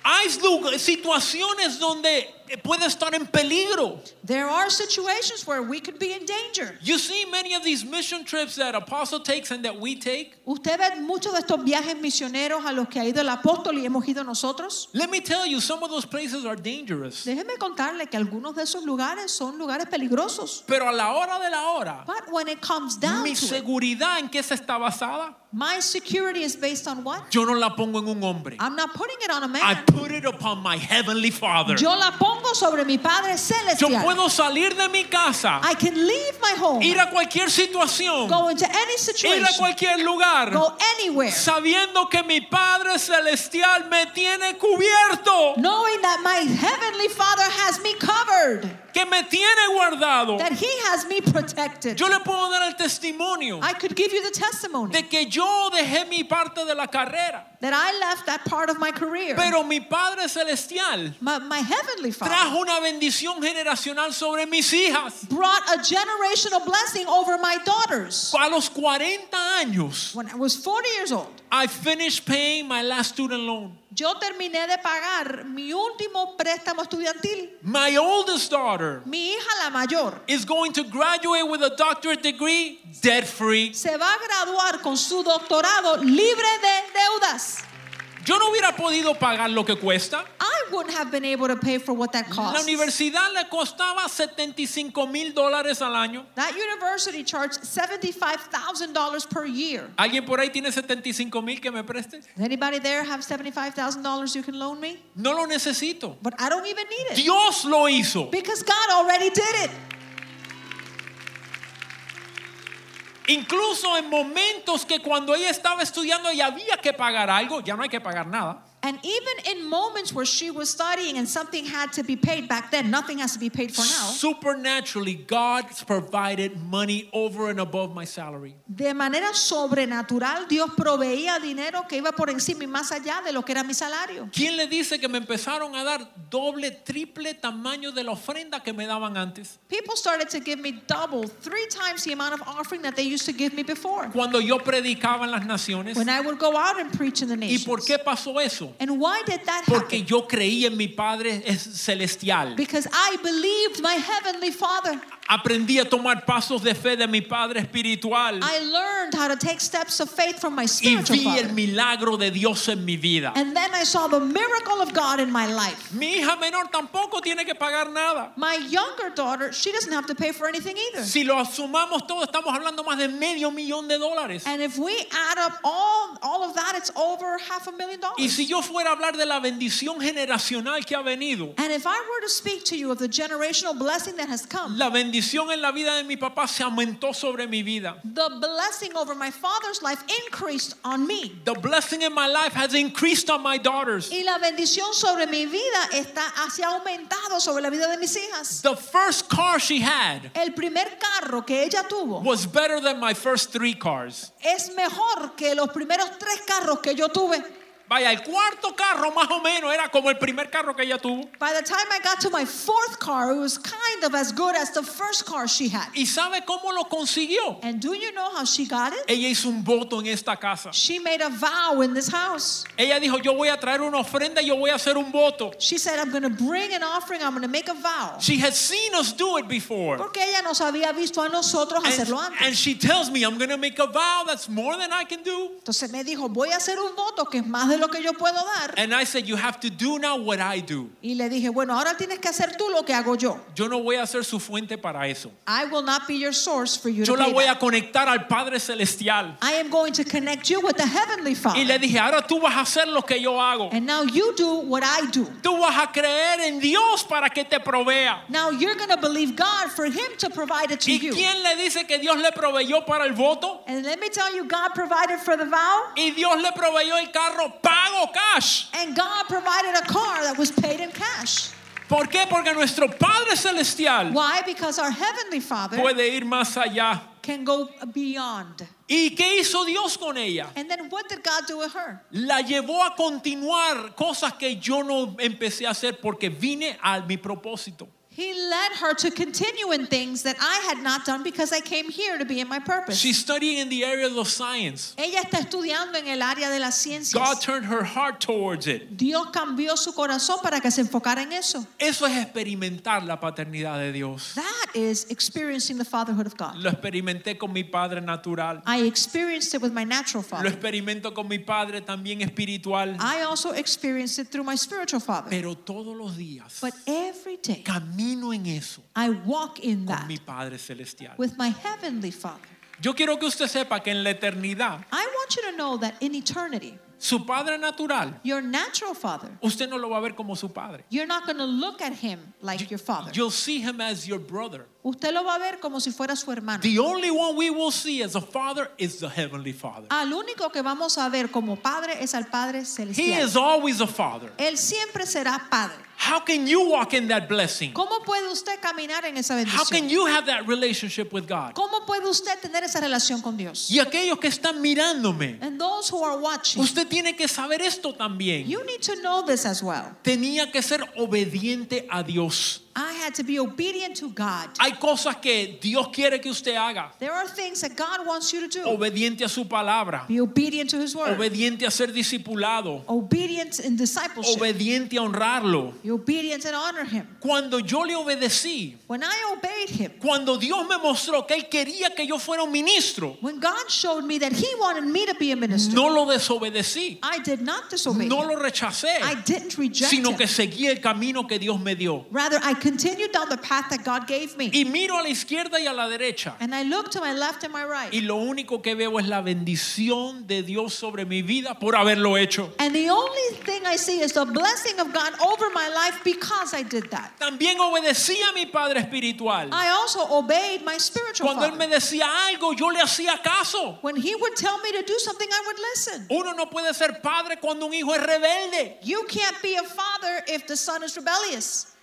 Hay situaciones donde puede estar en peligro. There are situations where we could be in danger. You see many of these mission trips that Apostle takes and that we take. Usted ve muchos de estos viajes misioneros a los que ha ido el apóstol y hemos ido nosotros. Let me tell you, some of those places are dangerous. Déjeme contarle que algunos de esos lugares son lugares peligrosos. Pero a la hora de la hora, But when it comes down mi to it, seguridad en qué se está basada, my security is based on what? yo no la pongo en un hombre. I'm not putting it on a I man. put it upon my heavenly Father. Yo la pongo sobre mi Padre Yo puedo salir de mi casa, I can leave my home, ir a cualquier situación, go into any ir a cualquier lugar, go anywhere, sabiendo que mi Padre Celestial me tiene cubierto, knowing that my heavenly Father has me covered. que me tiene guardado. that He has me protected. Yo le puedo dar el testimonio I could give you the testimony de que yo dejé mi parte de la carrera, that I left that part of my career. pero mi Padre Celestial my, my heavenly Father trajo una bendición generacional sobre mis hijas. brought a generational blessing over my daughters. A los 40 años, When I was 40 years old, I finished paying my last student loan. yo terminé de pagar mi último préstamo estudiantil. My oldest daughter Mi hija la mayor is going to graduate with a doctorate degree debt free. se va a graduar con su doctorado libre de deudas. Yo no hubiera podido pagar lo que cuesta. I wouldn't have been able to pay for what that La cost. universidad le costaba 75 mil dólares al año. That university charged $75,000 per year. ¿Alguien por ahí tiene 75 mil que me preste? Does anybody there have $75,000 you can loan me? No lo necesito. But I don't even need it. Dios lo hizo. Because God already did it. Incluso en momentos que cuando ella estaba estudiando y había que pagar algo, ya no hay que pagar nada. And even in moments where she was studying and something had to be paid back then, nothing has to be paid for now. Supernaturally, God provided money over and above my salary. De manera sobrenatural, Dios proveía dinero que iba por encima y más allá de lo que era mi salario. ¿Quién le dice que me empezaron a dar doble, triple tamaño de la ofrenda que me daban antes? People started to give me double, three times the amount of offering that they used to give me before. Cuando yo predicaba en las naciones. When I would go out and preach in the ¿Y por nations. qué pasó eso? And why did that Porque happen? yo creí en mi Padre celestial. Because I believed my heavenly Father. Aprendí a tomar pasos de fe de mi Padre espiritual. I learned how to take steps of faith from my Y spiritual vi el milagro de Dios en mi vida. And then I saw the miracle of God in my life. Mi hija menor tampoco tiene que pagar nada. My younger daughter, she doesn't have to pay for anything either. Si lo sumamos todo, estamos hablando más de medio millón de dólares. And if we add up all, all of that, it's over half a million Y dollars. si yo fuera a hablar de la bendición generacional que ha venido, And if I were to speak to you of the generational blessing that has come, la bendición en la vida de mi papá se aumentó sobre mi vida. the blessing over my father's life increased on me. The blessing in my life has increased on my daughters. Y la bendición sobre mi vida está se ha aumentado sobre la vida de mis hijas. The first car she had El primer carro que ella tuvo was better than my first three cars. es mejor que los primeros tres carros que yo tuve. Vaya, el cuarto carro más o menos era como el primer carro que ella tuvo. By the time I got to my fourth car, it was kind of as good as the first car she had. ¿Y sabe cómo lo consiguió? And do you know how she got it? Ella hizo un voto en esta casa. She made a vow in this house. Ella dijo, yo voy a traer una ofrenda y yo voy a hacer un voto. She said, I'm going to bring an offering, I'm going to make a vow. She had seen us do it before. Porque ella nos había visto a nosotros And, hacerlo and antes. she tells me, I'm going to make a vow that's more than I can do. Entonces me dijo, voy a hacer un voto que es más de lo que yo puedo dar. And I said, you have to do now what I do. Y le dije, bueno, ahora tienes que hacer tú lo que hago yo. Yo no voy a ser su fuente para eso. I will not be your source for you Yo to la voy a back. conectar al Padre Celestial. I am going to connect you with the Heavenly Y le Father. dije, ahora tú vas a hacer lo que yo hago. And now you do what I do. Tú vas a creer en Dios para que te provea. Now you're going to believe God for Him to provide it to ¿Y you. quién le dice que Dios le proveyó para el voto? And let me tell you, God provided for the vow, Y Dios le proveyó el carro pago cash. and God provided a car that was paid in cash. ¿Por qué? Porque nuestro Padre Celestial Why? Because our Heavenly Father puede ir más allá. can go beyond. ¿Y qué hizo Dios con ella? And then what did God do with her? La llevó a continuar cosas que yo no empecé a hacer porque vine a mi propósito. He led her to continue in things that I had not done because I came here to be in my purpose. She's studying in the area of science. Ella está estudiando en el área de las ciencias. God turned her heart towards it. Dios cambió su corazón para que se enfocara en eso. Eso es experimentar la paternidad de Dios. That is experiencing the fatherhood of God. Lo experimenté con mi padre natural. I experienced it with my natural father. Lo experimento con mi padre también espiritual. I also experienced it through my spiritual father. Pero todos los días But every day camino en eso I walk in con that mi Padre Celestial. with my heavenly father. Yo quiero que usted sepa que en la eternidad, I want you to know that in eternity, su Padre natural, your natural father, usted no lo va a ver como su Padre. you're not going to look at him like your father. You'll see him as your brother. Usted lo va a ver como si fuera su hermano. The only one we will see as a father is the Heavenly Father. Al único que vamos a ver como padre es al Padre He celestial. is always a father. Él siempre será padre. How can you walk in that blessing? ¿Cómo puede usted caminar en esa How can bendición? you have that relationship with God? ¿Cómo puede usted tener esa relación con Dios? Y aquellos que están mirándome, And those who are watching, usted tiene que saber esto también. you need to know this as well. Tenía que ser obediente a Dios. I had to be obedient to God. Hay cosas que Dios quiere que usted haga. There are things that God wants you to do. Obediente a su palabra. Be obedient to His word. Obediente a ser discipulado. Obedient in discipleship. Obediente a honrarlo. Be obedient and honor Him. Cuando yo le obedecí, When I obeyed Him, cuando Dios me mostró que Él quería que yo fuera un ministro, when God showed me that He wanted me to be a minister, no lo desobedecí. I did not disobey No Him. lo rechacé, I didn't reject sino Him. que seguí el camino que Dios me dio. Rather, I continued down the path that God gave me. Y miro a la izquierda y a la derecha. And I look to my left and my right. Y lo único que veo es la bendición de Dios sobre mi vida por haberlo hecho. And the only thing I see is the blessing of God over my life because I did that. También obedecí a mi Padre Espiritual. I also obeyed my spiritual Cuando Él me father. decía algo, yo le hacía caso. When he would tell me to do something, I would listen. Uno no puede ser padre cuando un hijo es rebelde. You can't be a father if the son is rebellious.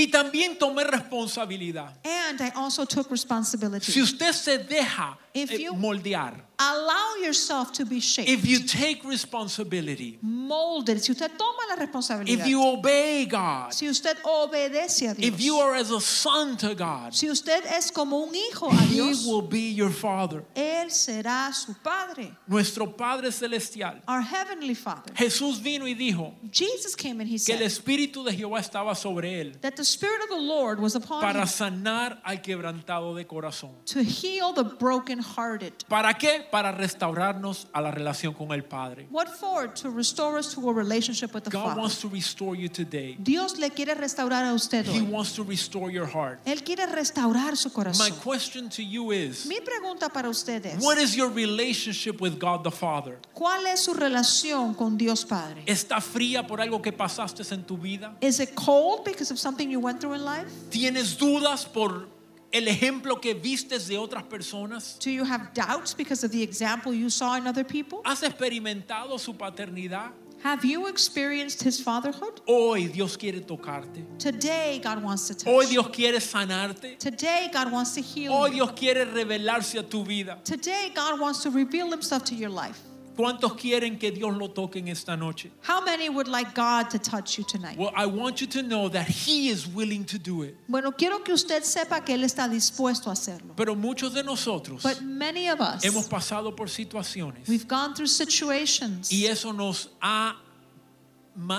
Y también tomé responsabilidad. And I also took responsibility. Si usted se deja If eh, you- moldear, Allow yourself to be shaped, if you take responsibility, molded. Si usted toma la responsabilidad, if you obey God, si usted obedece a Dios, if you are as a son to God, si usted es como un hijo a Dios. He will be your father. Él será su Padre, Nuestro Padre Celestial. our Heavenly Father. Jesús vino y dijo Jesus came and he que el said Espíritu de Jehová estaba sobre él that the Spirit of the Lord was upon para him sanar al quebrantado de corazón. to heal the brokenhearted. ¿Para qué? Para restaurarnos a la relación con el Padre. What for? To restore us to a relationship with the God Father. wants to restore you today. Dios le quiere restaurar a usted He hoy. wants to restore your heart. Él quiere restaurar su My corazón. question to you is Mi pregunta para usted es, What is your relationship with God the Father? ¿cuál es su relación con Dios Padre? ¿Está fría por algo que pasaste en tu vida? Is it cold because of something you went through in life? ¿Tienes dudas por el ejemplo que vistes de otras personas? Do you have doubts because of the example you saw in other people? ¿Has experimentado su paternidad? Have you experienced his fatherhood? Hoy Dios quiere tocarte. Today, God wants to touch Hoy. Dios quiere sanarte. Today, God wants to heal Hoy. Dios quiere revelarse a tu vida. Today, God wants to reveal himself to your life. ¿Cuántos quieren que Dios lo toque en esta noche? How many would like God to touch you tonight? Well, I want you to know that He is willing to do it. Bueno, quiero que usted sepa que Él está dispuesto a hacerlo. Pero muchos de nosotros But many of us, hemos pasado por situaciones we've gone through situations, y eso nos ha,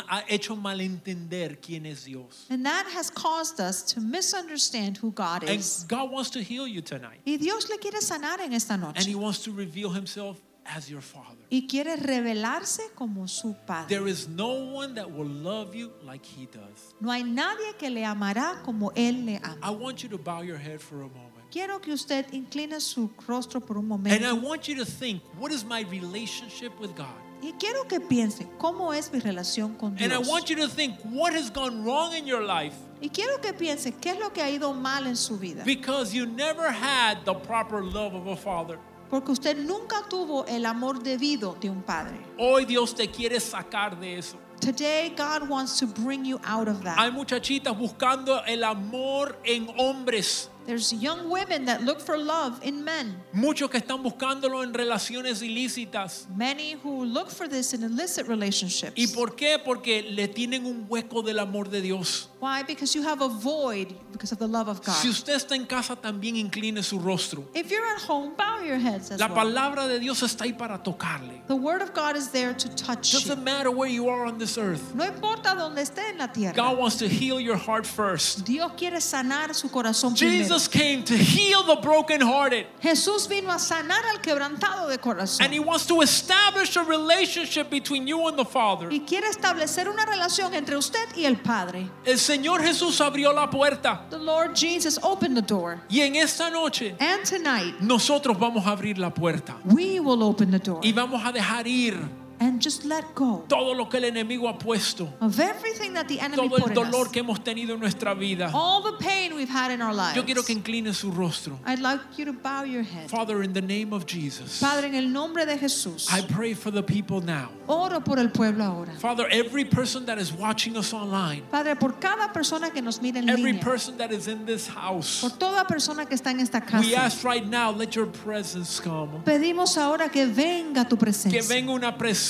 ha hecho malentender quién es Dios. and that has caused us to misunderstand who God And is. God wants to heal you tonight. Y Dios le quiere sanar en esta And noche. He wants to reveal Himself as your Father. Y quiere revelarse como su Padre. There is no one that will love you like He does. No hay nadie que le amará como Él le ama. I want you to bow your head for a moment. Quiero que usted incline su rostro por un And I momento. want you to think, what is my relationship with God? Y quiero que piense, ¿cómo es mi relación con And I Dios? want you to think, what has gone wrong in your life Y quiero que piense, ¿qué es lo que ha ido mal en su vida? because you never had the proper love of a father? Porque usted nunca tuvo el amor debido de un padre. Hoy Dios te quiere sacar de eso. Today, God wants to bring you out of Hay that. muchachitas buscando el amor en hombres. There's young women that look for love in men. Muchos que están buscándolo en relaciones ilícitas. Many who look for this in illicit relationships. ¿Y por qué? Porque le tienen un hueco del amor de Dios. Why? Because you have a void because of the love of God. Si usted está en casa, también incline su rostro. If you're at home, bow your heads as La well. palabra de Dios está ahí para tocarle. The word of God is there to touch you. Doesn't matter where you are on this earth. No importa donde esté en la tierra. God wants to heal your heart first. Dios quiere sanar su corazón primero. Jesus came to heal the brokenhearted. Jesús vino a sanar al quebrantado de corazón. And he wants to establish a relationship between you and the Father. y quiere establecer una relación entre usted y el Padre. El Señor Jesús abrió la puerta. The Lord Jesus opened the door. Y en esta noche And tonight, nosotros vamos a abrir la puerta. we will open the door. Y vamos a dejar ir and just let go todo lo que el enemigo ha puesto, of everything that the enemy todo el dolor us, que hemos tenido en nuestra vida. all the pain we've had in our lives. Yo quiero que incline su rostro. I'd like you to bow your head. Father, in the name of Jesus, Padre, en el nombre de Jesús, I pray for the people now. oro por el pueblo ahora. Father, every person that is watching us online, Padre, por cada persona que nos mira en every línea, person that is in this house, por toda persona que está en esta we casa, ask right now, let your presence come. pedimos ahora que venga tu Que presencia. venga una presencia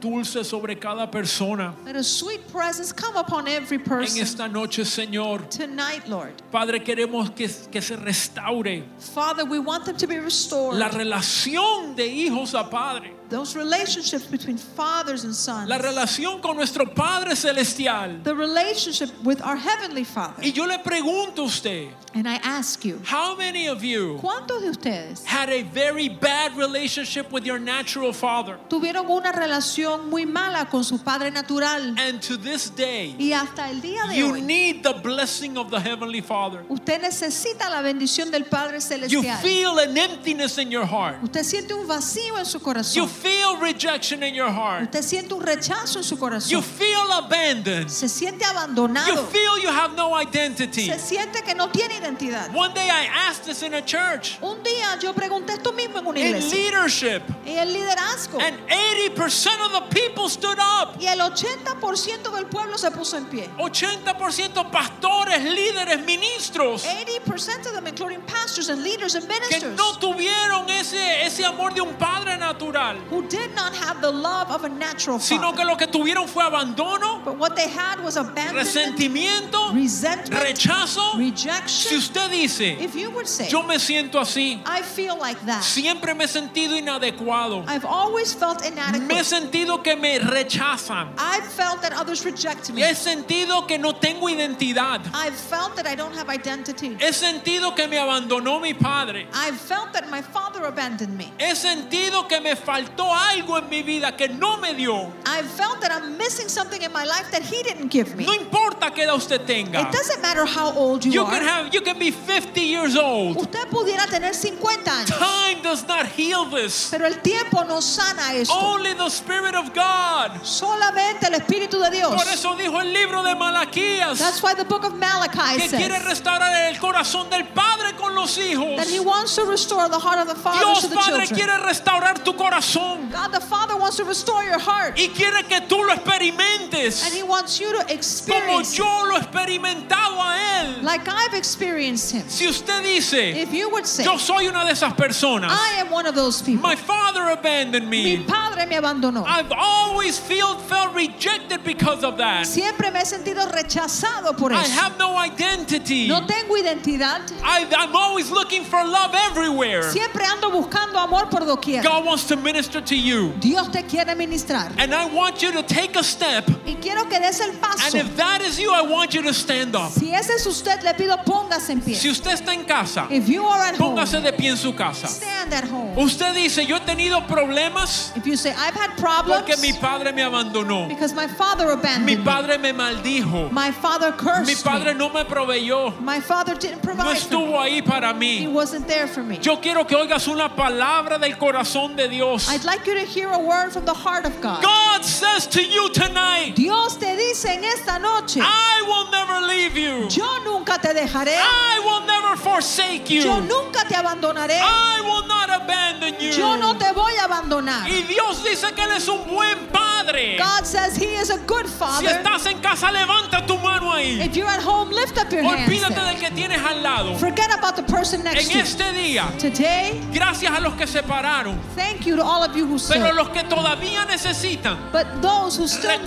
dulce sobre cada persona Let a sweet presence come upon every en person esta noche, Señor. tonight, Lord. Padre, queremos que, que se restaure Father, we want them to be restored. la relación de hijos a padre, Those relationships between fathers and sons. la relación con nuestro Padre Celestial. the relationship with our Heavenly Father. Y yo le pregunto a usted, And I ask you, how many of you ¿cuántos de ustedes had a very bad relationship with your natural father? tuvieron una relación muy mala con su padre natural? And to this day, Y hasta el día de you hoy, need the blessing of the Heavenly Father. usted necesita la bendición del Padre You Celestial. feel an emptiness in your heart. Usted siente un vacío en su You corazón. Feel rejection in your heart. Usted siente un rechazo en su You corazón. feel abandoned. Se siente You abandonado. feel you have no identity. Se siente que no tiene identidad. One day I asked this in a church Un día yo pregunté esto mismo en una in iglesia. leadership, Y el liderazgo. and 80% of the people stood up. Y el 80% del pueblo se puso en pie. 80% pastores, líderes, ministros 80% of them, including pastors and leaders and que ministers, no tuvieron ese, ese amor de un padre natural, who did not have the love of a natural sino father. que lo que tuvieron fue abandono, But what they had was abandonment, resentimiento, resentment, rechazo. Si rejection. usted dice, If you would say, yo me siento así, I feel like that. siempre me he sentido inadecuado, I've always felt me he inadequate. sentido que me rechazan, I've felt that others reject me. he sentido que no tengo identidad, I've felt that I don't have identity. he sentido que me abandonó mi padre, I've felt that my father abandoned me. he sentido que me faltó algo en mi vida que no me dio. I've felt that I'm missing something in my life that he didn't give me. No importa qué edad usted tenga. It doesn't matter how old you You are. can have you can be 50 years old. Usted pudiera tener 50 años, Time does not heal this. pero el tiempo no sana esto. Only the Spirit of God. Solamente el Espíritu de Dios. Por eso dijo el libro de Malaquías That's why the book of Malachi que quiere says restaurar el corazón del padre con los hijos. that he wants to restore the heart of the fathers Dios to the Padre children. quiere restaurar tu corazón God the Father wants to restore your heart. y quiere que tú lo And he wants you to experience it yo lo he experimentado a él. like I've experienced him. Si usted dice, If you would say, yo soy una de esas personas, I am one of those people. my father abandoned Mi me. Padre me abandonó. I've always feel, felt rejected because of that. Siempre me he sentido rechazado por I eso. have no identity. No tengo identidad. I, I'm always looking for love everywhere. Siempre ando buscando amor por doquier. God wants to minister to you. Dios te quiere ministrar. And I want you to take a step. Y quiero que des el And paso. if that is you, I want you to stand up. Si ese es usted, le pido póngase en pie. Si usted está en casa, If you are at home, póngase de pie en su casa. stand at home. Usted dice, yo he tenido problemas If you say, I've had problems porque mi padre me abandonó. because my father Mi abandoned me. padre me maldijo. My father cursed Mi padre no me proveyó. My father didn't No provide for me. estuvo ahí para He mí. wasn't there for me. Yo quiero que oigas una palabra del corazón de Dios. I'd like you to hear a word from the heart of God. God says to you tonight, Dios te dice en esta noche, I will never leave you. yo nunca te dejaré, I will never forsake you. yo nunca te abandonaré, I will not abandon you. yo no te voy a abandonar. Y Dios dice que Él es un buen padre. God says He is a good Si Father. estás en casa, levanta tu mano ahí. If you're at home, lift up your. Olvídate del que tienes al lado. Forget about the person next En to you. este día, Today, gracias a los que se pararon, thank you to all of you who pero los que todavía necesitan But those who still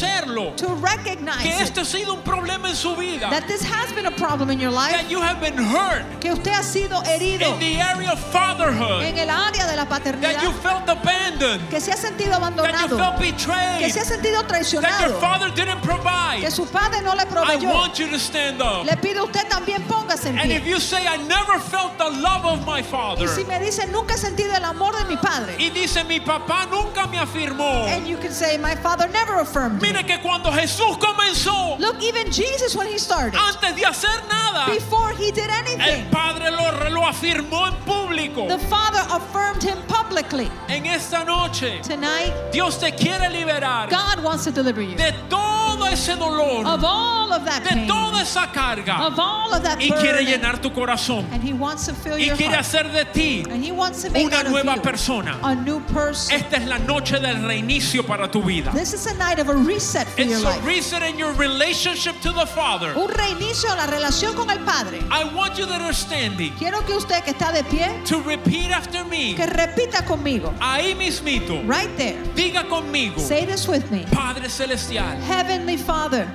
reconocerlo, to recognize que este ha sido un problema en su vida, that this has been a problem in your life, that you have been hurt que usted ha sido herido in the area of fatherhood, en el área de la that you felt abandoned, que se ha sentido that you felt que betrayed, se ha sentido that your father didn't provide. que su padre no le I want you to stand up. Le pido a usted también póngase en And if you say, I never felt the love of my father, Y si me dice, nunca he sentido el amor de mi padre. y dice, mi papá nunca me afirmó. And you can say, my father never affirmed me. Mire que cuando Jesús comenzó, Look, even Jesus when he started, antes de hacer nada, before he did el anything, Padre lo, lo afirmó en público. the father affirmed him publicly. En esta noche, Tonight, Dios te quiere liberar God wants to deliver you de todo ese dolor, of all of that de toda esa carga. of all of that Y quiere llenar tu corazón. And He wants to fill Y your quiere heart. hacer de ti And He wants to make una out of nueva you persona. a new person. Esta es la noche del reinicio para tu vida. This is a night of a reset for your It's a life. reset in your relationship to the Father. Un reinicio a la relación con el Padre. I want you are standing Quiero que usted que está de pie, to repeat after me. que repita conmigo. Ahí mismito. Right there. Diga conmigo. Say this with me. Padre Celestial, Heavenly Father,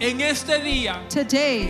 en este día today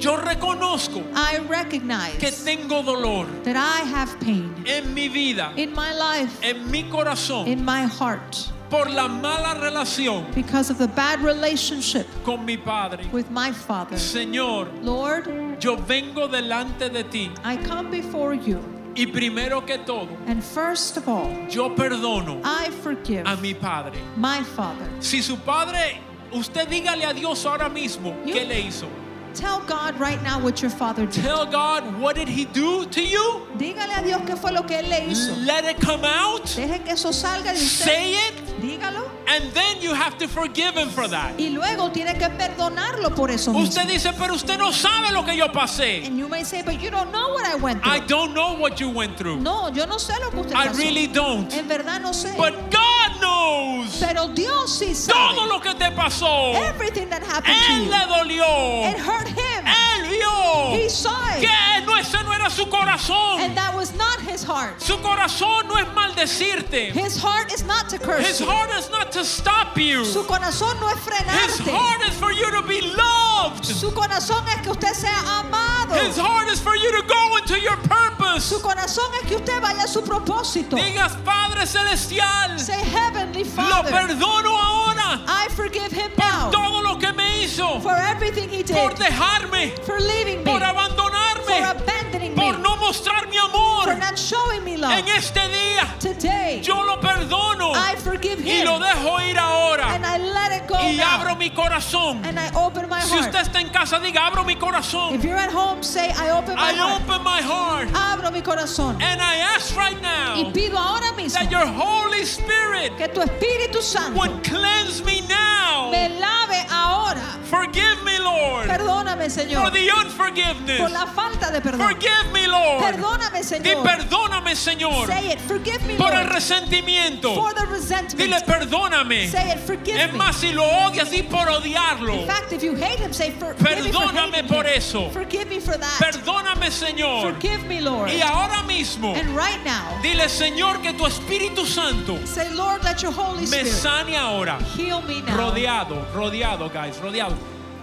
yo reconozco I que recognize tengo dolor that I have pain en mi vida, in my life, en mi corazón, in my heart, por la mala relación because of the bad relationship con mi Padre. with my Father. Señor, Lord, yo vengo delante de ti I come before you, y primero que todo, and first of all, yo perdono I forgive a mi Padre. my Father. Si su Padre, usted dígale a Dios ahora mismo You- qué le hizo. Tell God right now what your Father did. Tell God, what did he do to you? Dígale a Dios qué fue lo que Él le hizo. Let it come out. Deje que eso salga de usted. Say it. Dígalo. And then you have to forgive him for that. Y luego tiene que perdonarlo por eso mismo. Usted dice, pero usted no sabe lo que yo pasé. And you may say, but you don't know what I went through. I don't know what you went through. No, yo no sé lo que usted I pasó. really don't. En verdad no sé. But God knows Pero Dios sí todo sabe. lo que te pasó. Everything that happened to Él you. le dolió. It hurt him. Él vio He saw it. que no, no era su corazón. And that was not his heart. Su corazón no es maldecirte. His heart is not to curse His you. heart is not to stop you. Su corazón no es His frenarte. heart is for you to be loved. Su corazón es que usted sea amado. His heart is for you to go into your purpose. Su corazón es que usted vaya a su propósito. Digas, Padre Celestial, Say, Heavenly lo Father, perdono ahora I forgive him por now todo lo que me hizo, for everything he did, por dejarme, for leaving me, por for abandonarme, abandoning me, por no mostrar mi for amor. not showing me love. En este día Today, yo lo perdono I forgive y him lo dejo ir ahora and I let it go y now. abro mi corazón. and I open my Si heart. usted está en casa, diga, abro mi corazón. If you're at home, say, I open my I heart. open my heart Abro mi corazón. and I ask right Y now pido ahora mismo that your Holy Spirit que tu Espíritu Santo would cleanse me now. me lave ahora. Forgive me, Lord, Perdóname, for Señor, the por unforgiveness. la falta de perdón. Forgive me, Lord. Perdóname, Di Señor. perdóname, Señor, Say it. Forgive me, por el resentimiento. for the resentment. Dile perdóname. Say it. Forgive Es me. más, si lo odias, di por odiarlo. In fact, if you hate him, say, for, forgive me for Perdóname por eso. Forgive me for that. Perdóname, Señor. Forgive me, Lord. Y ahora mismo, And right now, dile, Señor, que tu Espíritu Santo say, Lord, let your Holy me Spirit sane ahora. heal me now. Rodeado, rodeado, guys, rodeado.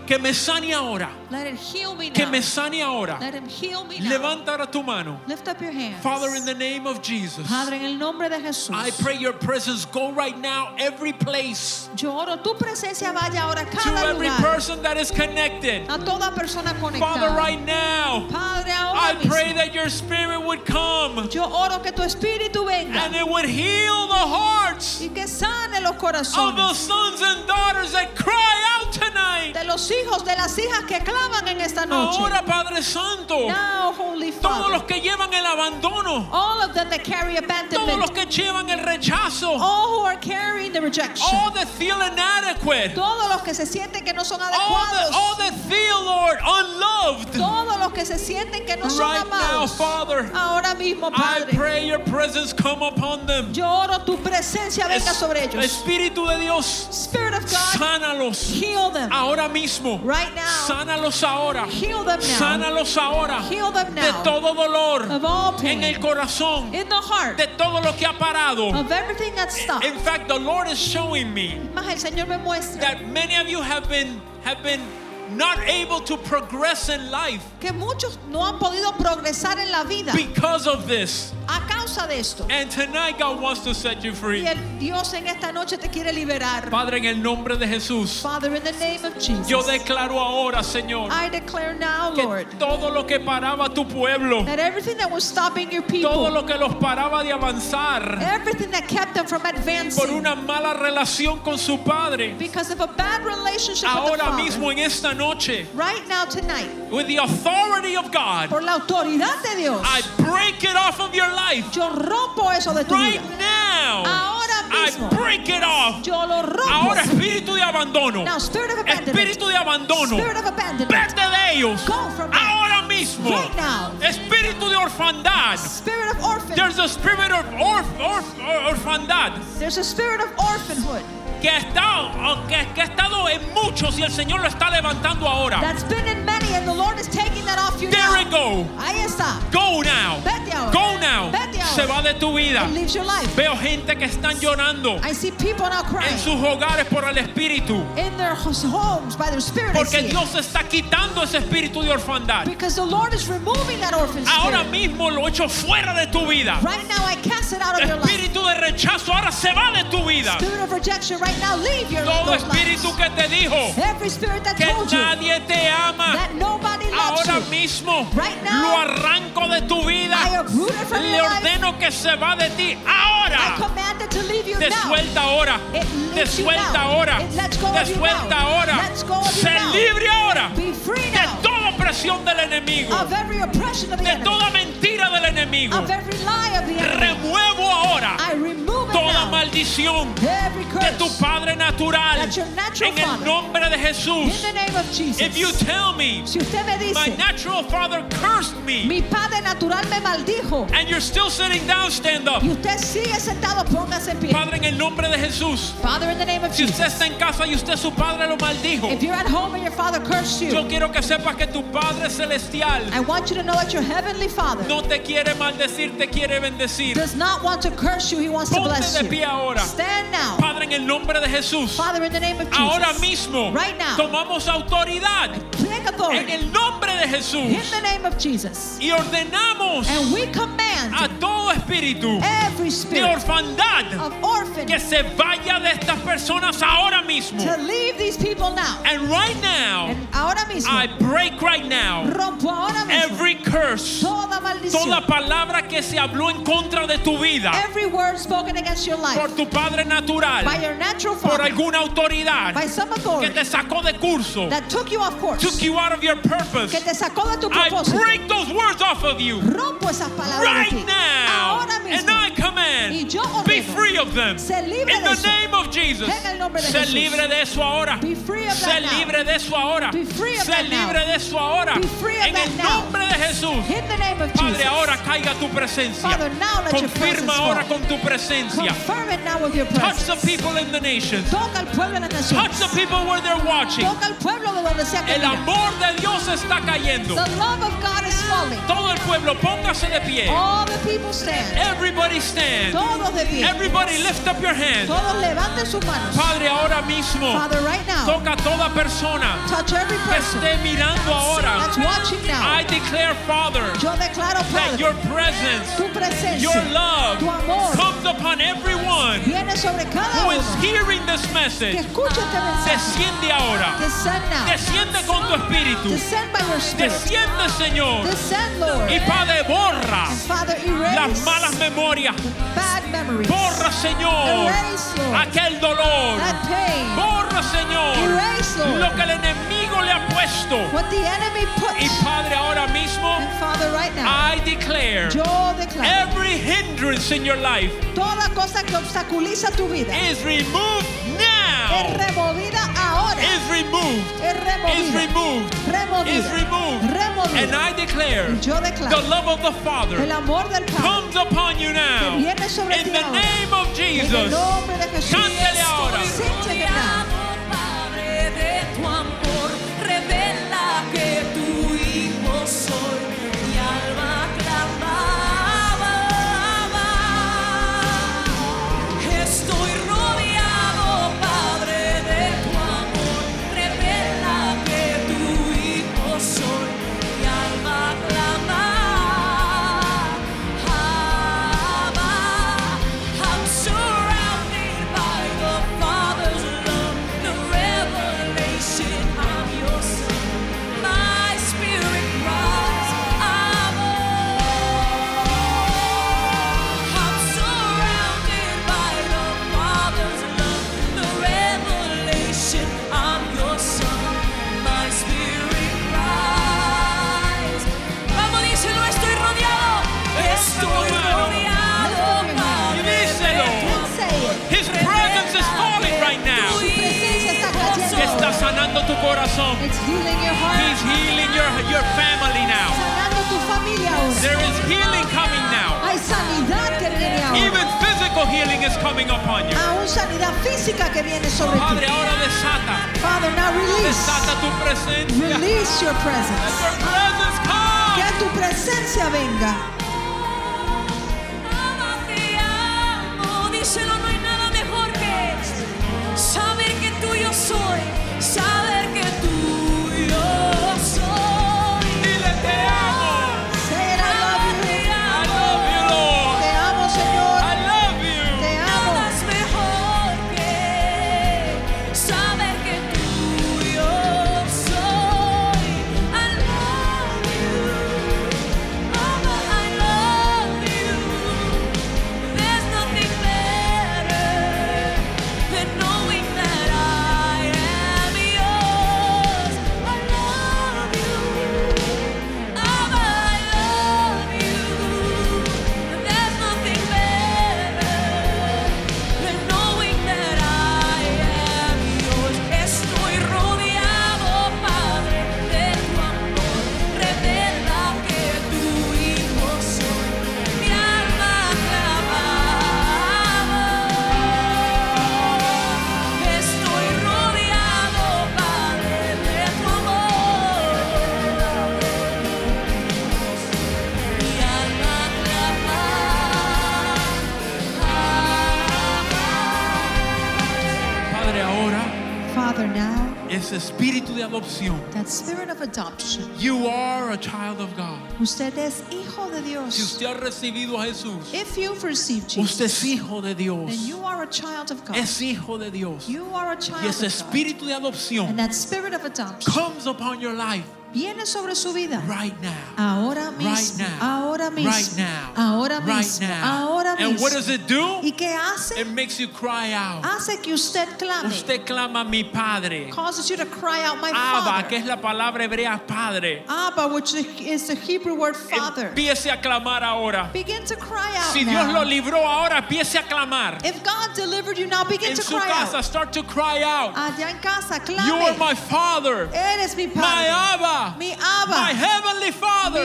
Que me sane ahora. Let it heal me Que me sane ahora. Let him heal me now. Levanta ahora tu mano. Lift up your hands. Father, in the name of Jesus, Padre, en el nombre de Jesús. I pray your presence go right now every place Yo oro tu presencia vaya ahora a to every lugar. person that is connected. A toda persona Father, right now, Padre, I ahora pray mismo. that your spirit would come Yo oro que tu espíritu venga and it would heal the hearts y que sane los of the sons and daughters that cry out tonight. de los hijos, de las hijas que claman en esta noche. Ahora, Padre Santo, Now, Holy todos los que llevan el abandono, all of them that carry todos los que llevan el rechazo, all who are carrying the rejection, all that feel inadequate, todos los que se sienten que no son all that, all adecuados, that feel, Lord, unloved. todos los que se sienten que no son now, amados. Father, Ahora mismo, I Padre, pray your presence come upon them. yo oro tu presencia venga sobre ellos. Espíritu de Dios, Spirit of God, sánalos heal them ahora mismo. Right now. Sánalos ahora. Heal them now. Sánalos ahora Heal them de todo dolor of all en el corazón, in the heart de todo lo que ha parado. of everything that's stopped. In fact, the Lord is showing me Más el Señor me muestra that many of you have been have been not able to progress in life que muchos no han podido progresar en la vida because of this. Causa de esto. And tonight God wants to set you Y free. el Dios en esta noche te quiere liberar. Padre, en el nombre de Jesús, Father, in the name of yo Jesus, declaro ahora, Señor, I declare now, que Lord, todo lo que paraba tu pueblo, that everything that was stopping your todo people, lo que los paraba de avanzar everything that kept them from por advancing una mala relación con su padre, because of a bad relationship with the ahora mismo en esta noche, right now, tonight, with the authority of God, por la autoridad de Dios, I break it off of your life. Yo rompo eso de tu Right vida. now, Ahora I mismo. break it off. Yo lo rompo. Ahora espíritu de abandono. Now, spirit of abandonment. Espíritu de abandono. Spirit of. Vete de ellos. Go from. Ahora mismo. Right now. Espíritu de orfandad. Spirit of orphan. There's a spirit of orf, orf, or- orfandad There's a spirit of orphanhood que ha, estado, que, que ha estado en muchos y el Señor lo está levantando ahora. that's been in many, and the Lord is taking that off you There now. it go. Ahí está. Go now. Vete Se va de tu vida. Veo gente que están llorando en sus hogares por el espíritu. in their hos- homes by their spirit. I Porque. Dios está quitando ese espíritu de orfandad. Because the Lord is removing that orphan Ahora mismo lo echo fuera de tu vida. Right now, I cast it out of your life. Espíritu de rechazo ahora se va de tu vida. Spirit of rejection, right now, leave your Todo espíritu que te dijo Every spirit that que nadie te ama, ahora mismo lo arranco de tu vida. Le your ordeno que se va de ti ahora. Te suelta ahora. Te suelta ahora. Te suelta ahora. Se libre ahora de toda opresión del enemigo. De toda mentira del enemigo. of every lie of the enemy. Remuevo ahora toda maldición de tu Padre natural. En el nombre de in Jesús. the name of Jesus. If you tell me si usted me my natural father cursed me mi padre natural me maldijo, and you're still sitting down, stand up. y usted sigue sentado, póngase en pie. Padre, en el nombre de Jesús. Father, in the name of Si usted Jesus. está en casa y usted su padre lo maldijo, If you're at home and your father cursed yo you, quiero que sepas que tu Padre celestial I want you to know that your heavenly father no te quiere maldecir, te quiere bendecir. does not want to curse you, he wants to Ponte bless de you. pie ahora. Stand now. Padre, en el nombre de Jesús. Father, in the name of Jesus. Ahora mismo Right now. tomamos autoridad en el nombre de in Jesús the name of Jesus. y ordenamos And we command a todo espíritu every de orfandad of orphan que se vaya de estas personas ahora mismo. to leave these people now. And right now, And ahora mismo, I break right now rompo ahora mismo every curse, toda maldición. toda palabra que se habló en contra de tu vida Every word spoken against your life por tu Padre natural, by your natural por alguna autoridad by some que te sacó de curso, that took you off course, took you out of your purpose. que te sacó de tu I propósito. break those words off of you Rompo esas palabras de right ti. now. Ahora And. I command, Y yo be free of them. In the name of Jesus. Se libre de eso ahora. Be free of Se that now. libre de eso ahora. Be free of Se that now. libre de eso ahora. Be free of En el nombre de Jesús. In the name of Padre, Jesus. ahora caiga tu presencia. Confirma ahora con tu presencia. Touch the people in the nations. Touch the people where they're watching. El amor de Dios está cayendo. Falling. Todo el pueblo, póngase de pie. All the people stand. Everybody stand. Todos de pie. Everybody lift up your hand. Todos levanten sus manos. Padre, ahora mismo Father, right now, toca toda persona touch every que person esté mirando ahora. that's watching now. I declare, Father, Yo declaro, that Padre, your presence, tu presencia, your love tu amor comes upon everyone viene sobre cada who uno is hearing this que message. escucha este mensaje. Desciende ahora. Descend now. Desciende con tu espíritu. Descend by your spirit. Desciende, Señor. Descend, Lord. Y Padre, borra Father, las malas memorias. bad memories. Borra, Señor, Erase, Lord, aquel dolor. that pain. Borra, Señor, Erase, Lord, lo que el enemigo le ha puesto. what the enemy put. Y Padre, ahora mismo, And Father, right now, I declare yo every hindrance in your life toda cosa que obstaculiza tu vida is removed es now. removida ahora. Is removed. Es Is removida. removed. Is removed. Removida. And I declare Yo the love of the Father el amor del Padre comes upon you now. que viene sobre In ti the ahora. name of En el Jesus. nombre de Jesús. Cántele ahora. Corazón. It's healing your heart. He's healing your, your family now. Sanando tu familia ahora. There is healing coming now. Hay sanidad que viene ahora. Even physical healing is coming upon you. Aún sanidad física que viene sobre Padre, ti. ahora desata. Father, now release. Desata tu presencia. Release your Let presence. your presence come. Que tu presencia venga. Ese espíritu de adopción. that spirit of adoption. You are a child of God. Usted es hijo de Si Dios. usted ha recibido a Jesús, If you've received Jesus. usted es hijo de Dios. then you are a child of God. Es hijo de Dios. You are a child Y ese of God. espíritu de adopción And that spirit of adoption comes upon your life viene sobre su vida. right now. Ahora Right mismo. now. Ahora mismo. Right now. Ahora Right mismo. now. Ahora And what mismo. does it do? ¿Y qué hace? It makes you cry out. Hace que usted clame. Usted clama mi padre. Causes you to cry out, my Abba, que Father. es la palabra hebrea padre. Abba, which is the Hebrew word Father. Empiece a clamar ahora. Begin to cry out Si Dios now. lo libró ahora, empiece a clamar. If God delivered you now, begin En to su cry casa, out. start to cry out. Allá en casa, clame. You are my father, Eres mi my Padre. Abba, Mi Abba. my heavenly Mi father.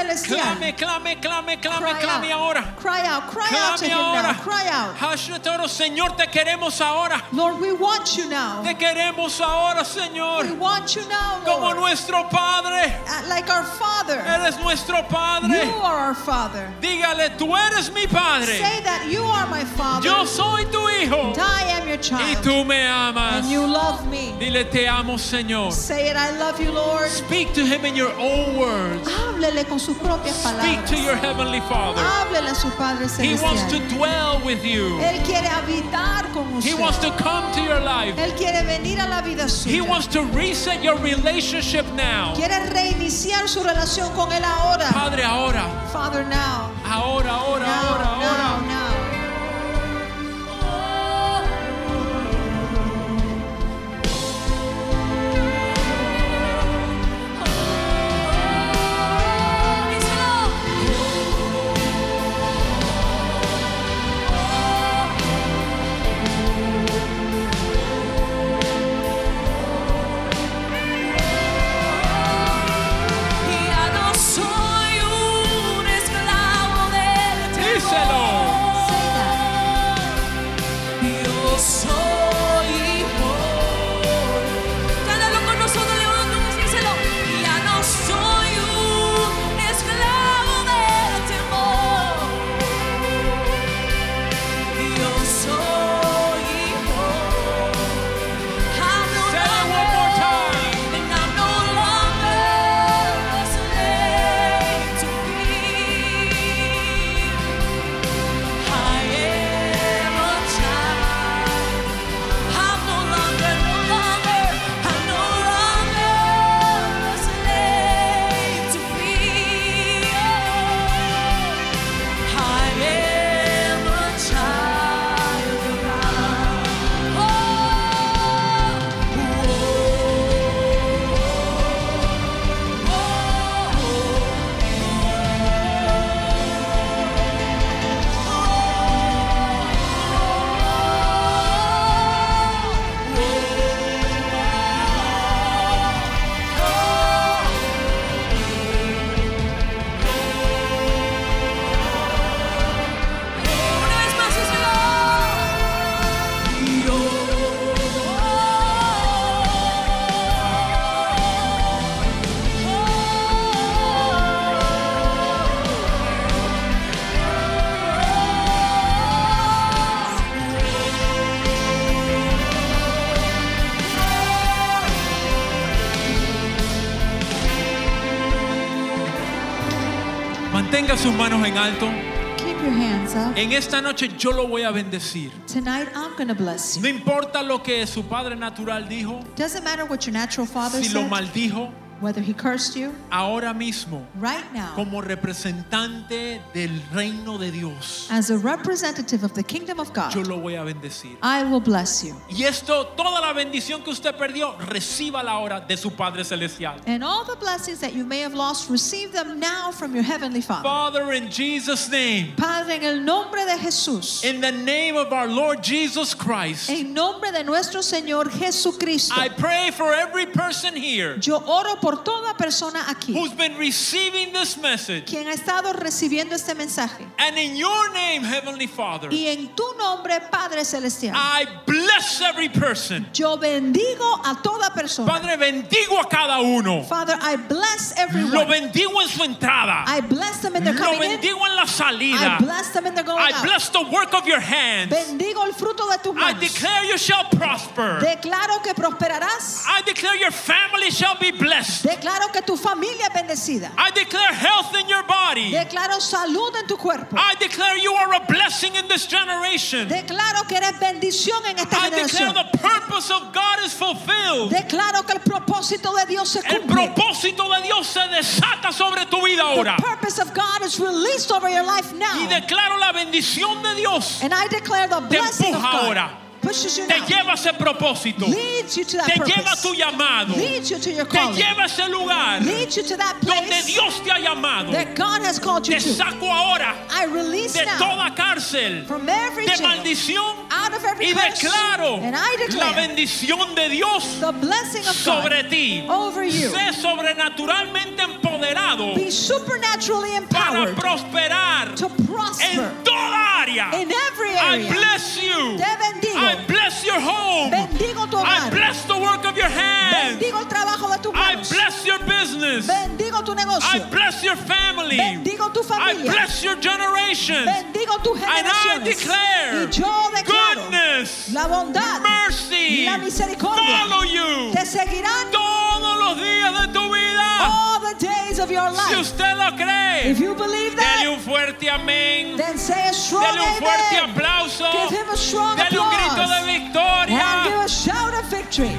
Celestial. Clame, clame, clame, clame, Cry clame out. ahora. Cry out. Cry out to Clame him now. ahora. Cry out. Hashtag, Señor, te queremos ahora. Lord, we want you now. Te queremos ahora, We Señor. want you now, Como Lord. nuestro Padre. Like our Father. Eres nuestro You Padre. are our Father. Dígale, tú eres mi Padre. Say that you are my Father. Yo soy tu hijo. I am your Y child. tú me amas. And you love me. Dile, te amo, Señor. Say it, I love you, Lord. Speak to him in your own words. Háblele con sus propias Speak to your heavenly Father. Háblele a su Padre He wants to celestial. dwell with you. Él quiere habitar con He usted. wants to come to your life. Él quiere venir a la vida He suya. wants to reset your relationship now. Quiere reiniciar su relación con Él ahora. Padre, ahora, Father, now. ahora, ahora, Now, ahora, ahora. now. Mantenga sus manos en alto. Keep your hands up. En esta noche yo lo voy a bendecir. Tonight I'm to bless you. No importa lo que su padre natural dijo, Doesn't matter what your natural father si lo said, maldijo, whether he cursed you, ahora mismo, right now, como representante del reino de Dios, as a representative of the kingdom of God, yo lo voy a bendecir. I will bless you. Y esto, toda la bendición que usted perdió, reciba la hora de su Padre Celestial. And all the blessings that you may have lost, receive them now from your heavenly Father. Father, in Jesus' name, Padre, en el nombre de Jesús, in the name of our Lord Jesus Christ, en nombre de nuestro Señor Jesucristo, I pray for every person here yo oro por toda persona aquí who's been receiving this message. quien ha estado recibiendo este mensaje. And in your name, Heavenly Father, Y en tu nombre, Padre Celestial, I bless every person. yo bendigo a toda persona. Padre, bendigo a cada uno. Father, I bless Lo everyone. bendigo en su entrada. I bless them in their Lo bendigo en la I salida. bless them in their going I out. bless the work of your hands. Bendigo el fruto de tus I declare you shall prosper. Declaro que prosperarás. I declare your family shall be blessed. Declaro que tu familia es bendecida. I declare health in your body. Declaro salud en tu cuerpo. I declare you are a blessing in this generation. Declaro que eres bendición en esta I declare generación. the purpose of God is fulfilled. Declaro que el propósito de Dios se El cumple. propósito de Dios se desata sobre tu vida The ahora. purpose of God is released over your life Y now. declaro la bendición de Dios. And I declare the Te blessing of God ahora. Te lleva a ese propósito. Te lleva a tu llamado. Te lleva a ese lugar donde Dios te ha llamado. Te saco ahora de toda cárcel, de maldición y declaro la bendición de Dios sobre ti. Sé sobrenaturalmente empoderado Be supernaturally para empowered prosperar to prosper en toda área. in every I area. bless you. Te bendigo. I bless your home. Bendigo tu I bless the work of your hands. Bendigo el trabajo de tus I bless your business. Bendigo tu I negocio. bless your family. Bendigo tu I bless your generations. Bendigo tus And I declare y yo declaro goodness, la bondad mercy, la misericordia follow you te seguirán todos los días de tu vida. All the days of your Si usted lo cree, If you believe dele that, un fuerte amén. then say a strong Dele un fuerte amen. aplauso. Give him a strong Dele un grito de applause. And give victoria. a shout of victory.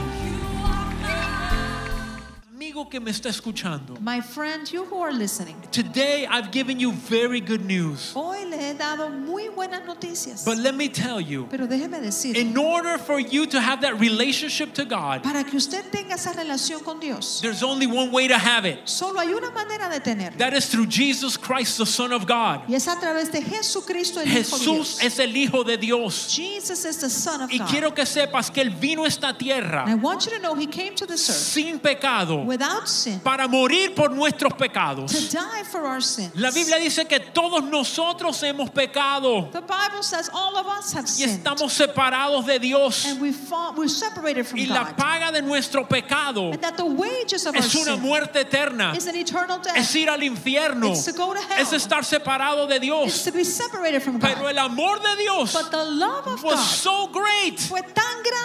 Amigo que me está escuchando, My friend, you who are listening, today I've given you very good news. hoy le he dado muy buenas noticias. But let me tell you, Pero déjeme decir, in order for you to have that relationship to God, para que usted tenga esa relación con Dios, there's only one way to have it. solo hay una manera de tenerla. That is through Jesus Christ, the Son of God. Y es a través de Jesucristo, el Hijo de Dios. Jesús es el Hijo de Dios. Jesus is the Son of Y God. quiero que sepas que Él vino a esta tierra And I want you to know He came to this earth sin pecado without sin para morir por nuestros to pecados. die for our sins. La Biblia dice que todos nosotros hemos pecado The Bible says all of us have y sinned. estamos separados de Dios. And we fall, we're separated from Y la paga de nuestro pecado And that the wages of our es una sin muerte eterna. is an eternal death. Es ir al infierno. It's to go to hell. Es estar separado de It's Dios. to be separated from Pero God. el amor de Dios But the love of was God so great fue tan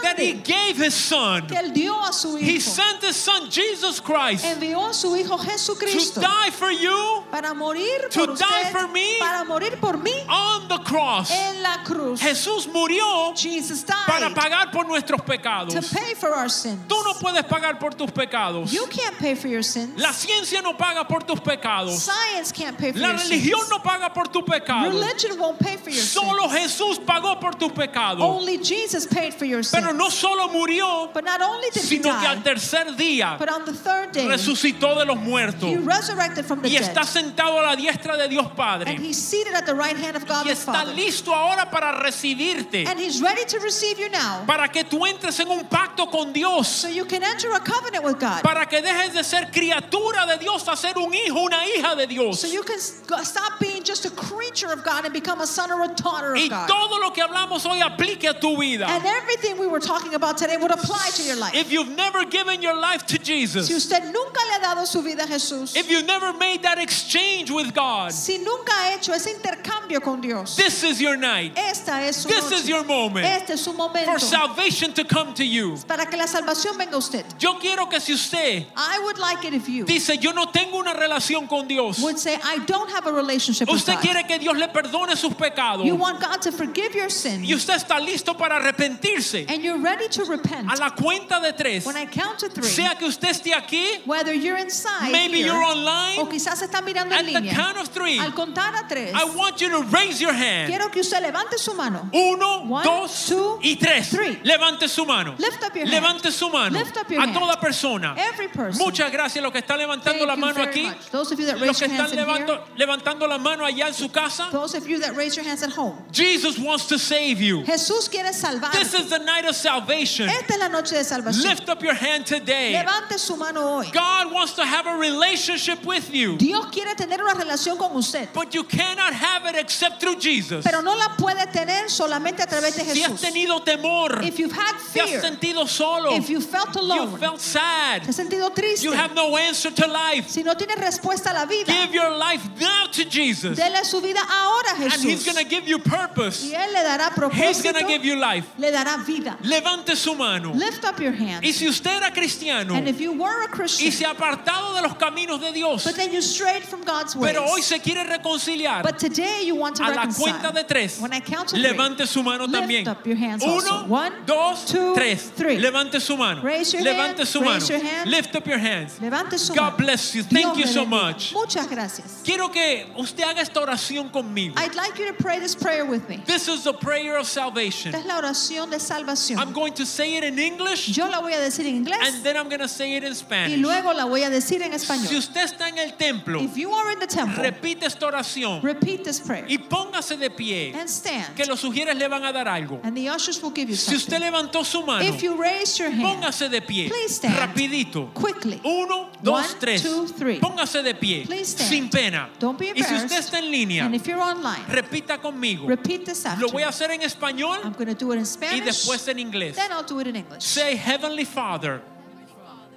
that He grande gave His Son. que Él dio a su He Hijo. sent His Son, Jesus Christ, Envió a su Hijo to die for you para morir to por die for me. para morir por mí on the cross. en la cruz. Jesús murió Jesus para died pagar por nuestros to pecados. pay for our sins. Tú no puedes pagar por tus pecados. You can't pay for your sins. La ciencia no paga por tus pecados. Science can't pay for La your religión sins. no paga por tus pecados. Religion won't pay for your Solo sins. Jesús pagó por tus pecados. Only Jesus paid for your sins. Pero no solo murió, But not only did he sino que al die, tercer día but on the third day, resucitó de los muertos he resurrected from the y está sentado a la diestra de Dios And Padre he's seated at the right hand of God y the está Father. listo ahora para recibirte, And he's ready to receive you now para que tú entres en un pacto con Dios. so you can enter a covenant with God. para que dejes de ser criatura de Dios a ser un hijo, una hija de Dios. So you can stop being just a creature of God and become a son or a daughter Y of God. todo lo que hablamos hoy aplique a tu vida. And everything we were talking about today would apply to your life. If you've never given your life to Jesus, usted nunca le ha dado su vida a Jesús, if you never made that exchange with God, si nunca ha hecho ese intercambio con Dios, this is your night. esta es su This noche. is your moment Este es su momento for salvation to come to you. para que la salvación venga a usted. Yo quiero que si usted I would like it if you dice, yo no tengo una relación con Dios, would say, I don't have a relationship with usted God. quiere que Dios le perdone sus pecados You want God to forgive your sin, y usted está listo para arrepentirse and you're ready to repent. a la cuenta de tres, When I count to three, sea que usted esté aquí, whether you're inside maybe here, you're online, o quizás está mirando at en the línea, count of three, al contar a tres, I want you to raise your hand. quiero que usted levante su mano. Uno, One, dos two, y tres. three. Levante su mano. Lift up your hand. Levante su mano. Lift up your a hand. toda persona. Every person. Muchas gracias los que están levantando Thank la mano aquí. Those of you that Los que están levanto- levantando la mano allá en su casa. those of you that raise your hands at home. Jesus wants to save you. Jesús quiere salvar. This is the night of salvation. Esta es la noche de salvación. Lift up your hand today. Levante su mano hoy. God wants to have a relationship with you, Dios quiere tener una relación con usted, but you cannot have it except through Jesus. pero no la puede tener solamente a través de Si has Jesús. tenido temor, If you've had te has fear, sentido solo, if you felt you alone, felt sad, te has sentido triste, you have no answer to life. si no tienes respuesta a la vida, Give your life now to Jesus, dele su vida ahora a and He's Jesús. going to give you purpose. Y Él le dará He's going propósito, to give you life. le dará vida. Levante su mano. Lift up your hands. Y si usted era cristiano And if you were a y se ha apartado de los caminos de Dios, but then you strayed from God's ways, pero hoy se quiere reconciliar, but today you want to a la cuenta de tres, When I count to three, levante su mano también. up your hands. Uno, One, dos, two, tres. three. Levante su mano. Raise your Levante hand, su raise mano. your hand. Lift up your hands. Levante su God bless you. Thank Dios you so much. Muchas gracias. Quiero que usted haga esta oración conmigo. I'd like you to pray this prayer with me. This is the prayer of salvation. Esta es la oración de salvación. I'm going to say it in English Yo la voy a decir en inglés and then I'm going to say it in y Spanish. luego la voy a decir en Si español. usted está en el templo, If you are in the temple, repite esta oración repeat this prayer y póngase de pie, and stand. que los sugieres le van a dar algo. And the ushers will give you Si usted something. levantó su mano, If you raise your hand póngase de pie, Please stand. rapidito. quickly, Uno, dos, One, tres. two, three. Póngase de pie, Please stand. sin pena. Don't be Y si usted embarrassed. está en línea, and if you're online, repita conmigo. repeat this after Lo voy a hacer en español I'm going to do it in y Spanish, después en inglés. then I'll do it in English. Say, Heavenly Father,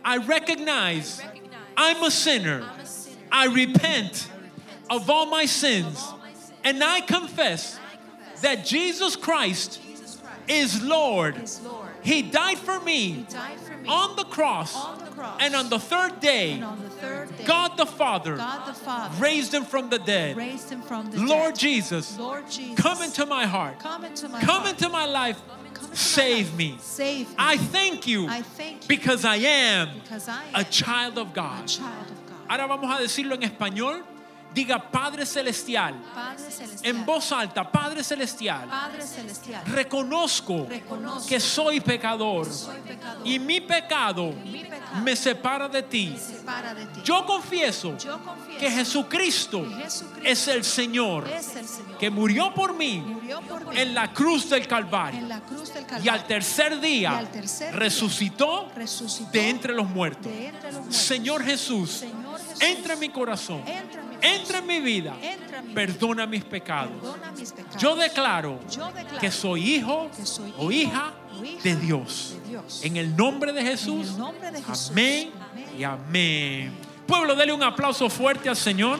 I recognize I'm a sinner. I repent of all my sins. And I confess that Jesus Christ is Lord. He died for me He died for me on the cross. on the cross. And on the third day, And on the third day, God the Father God the Father raised him from the dead. raised him from the Lord. Jesus, come into my heart. come into my Come heart. into my life. Come into my Save me. Save me. I thank you I thank you because I am because I am a child of a God. child of God. Ahora vamos a decirlo en español. Diga Padre Celestial. Padre celestial. En voz alta, Padre Celestial. Padre celestial. Reconozco Reconozco que soy pecador soy pecador. y mi pecado mi pecado me separa de ti. me separa de ti. Yo confieso Yo confieso que Jesucristo que Jesucristo es el Señor es el Señor que murió por mí murió por mí en la cruz del Calvario en la cruz del y al tercer día Y al tercer día resucitó de entre los muertos. de entre los muertos. Señor Jesús, Señor Jesús, entra en mi corazón, entra en mi entra en mi vida, Entra en mi perdona mis pecados. Perdona mis pecados. Yo declaro Yo declaro que soy hijo que soy o hija o hija de Dios. de Dios. En el nombre de Jesús. En el nombre de Jesús. Amén Amén. y amén. Pueblo, dele un aplauso fuerte al Señor.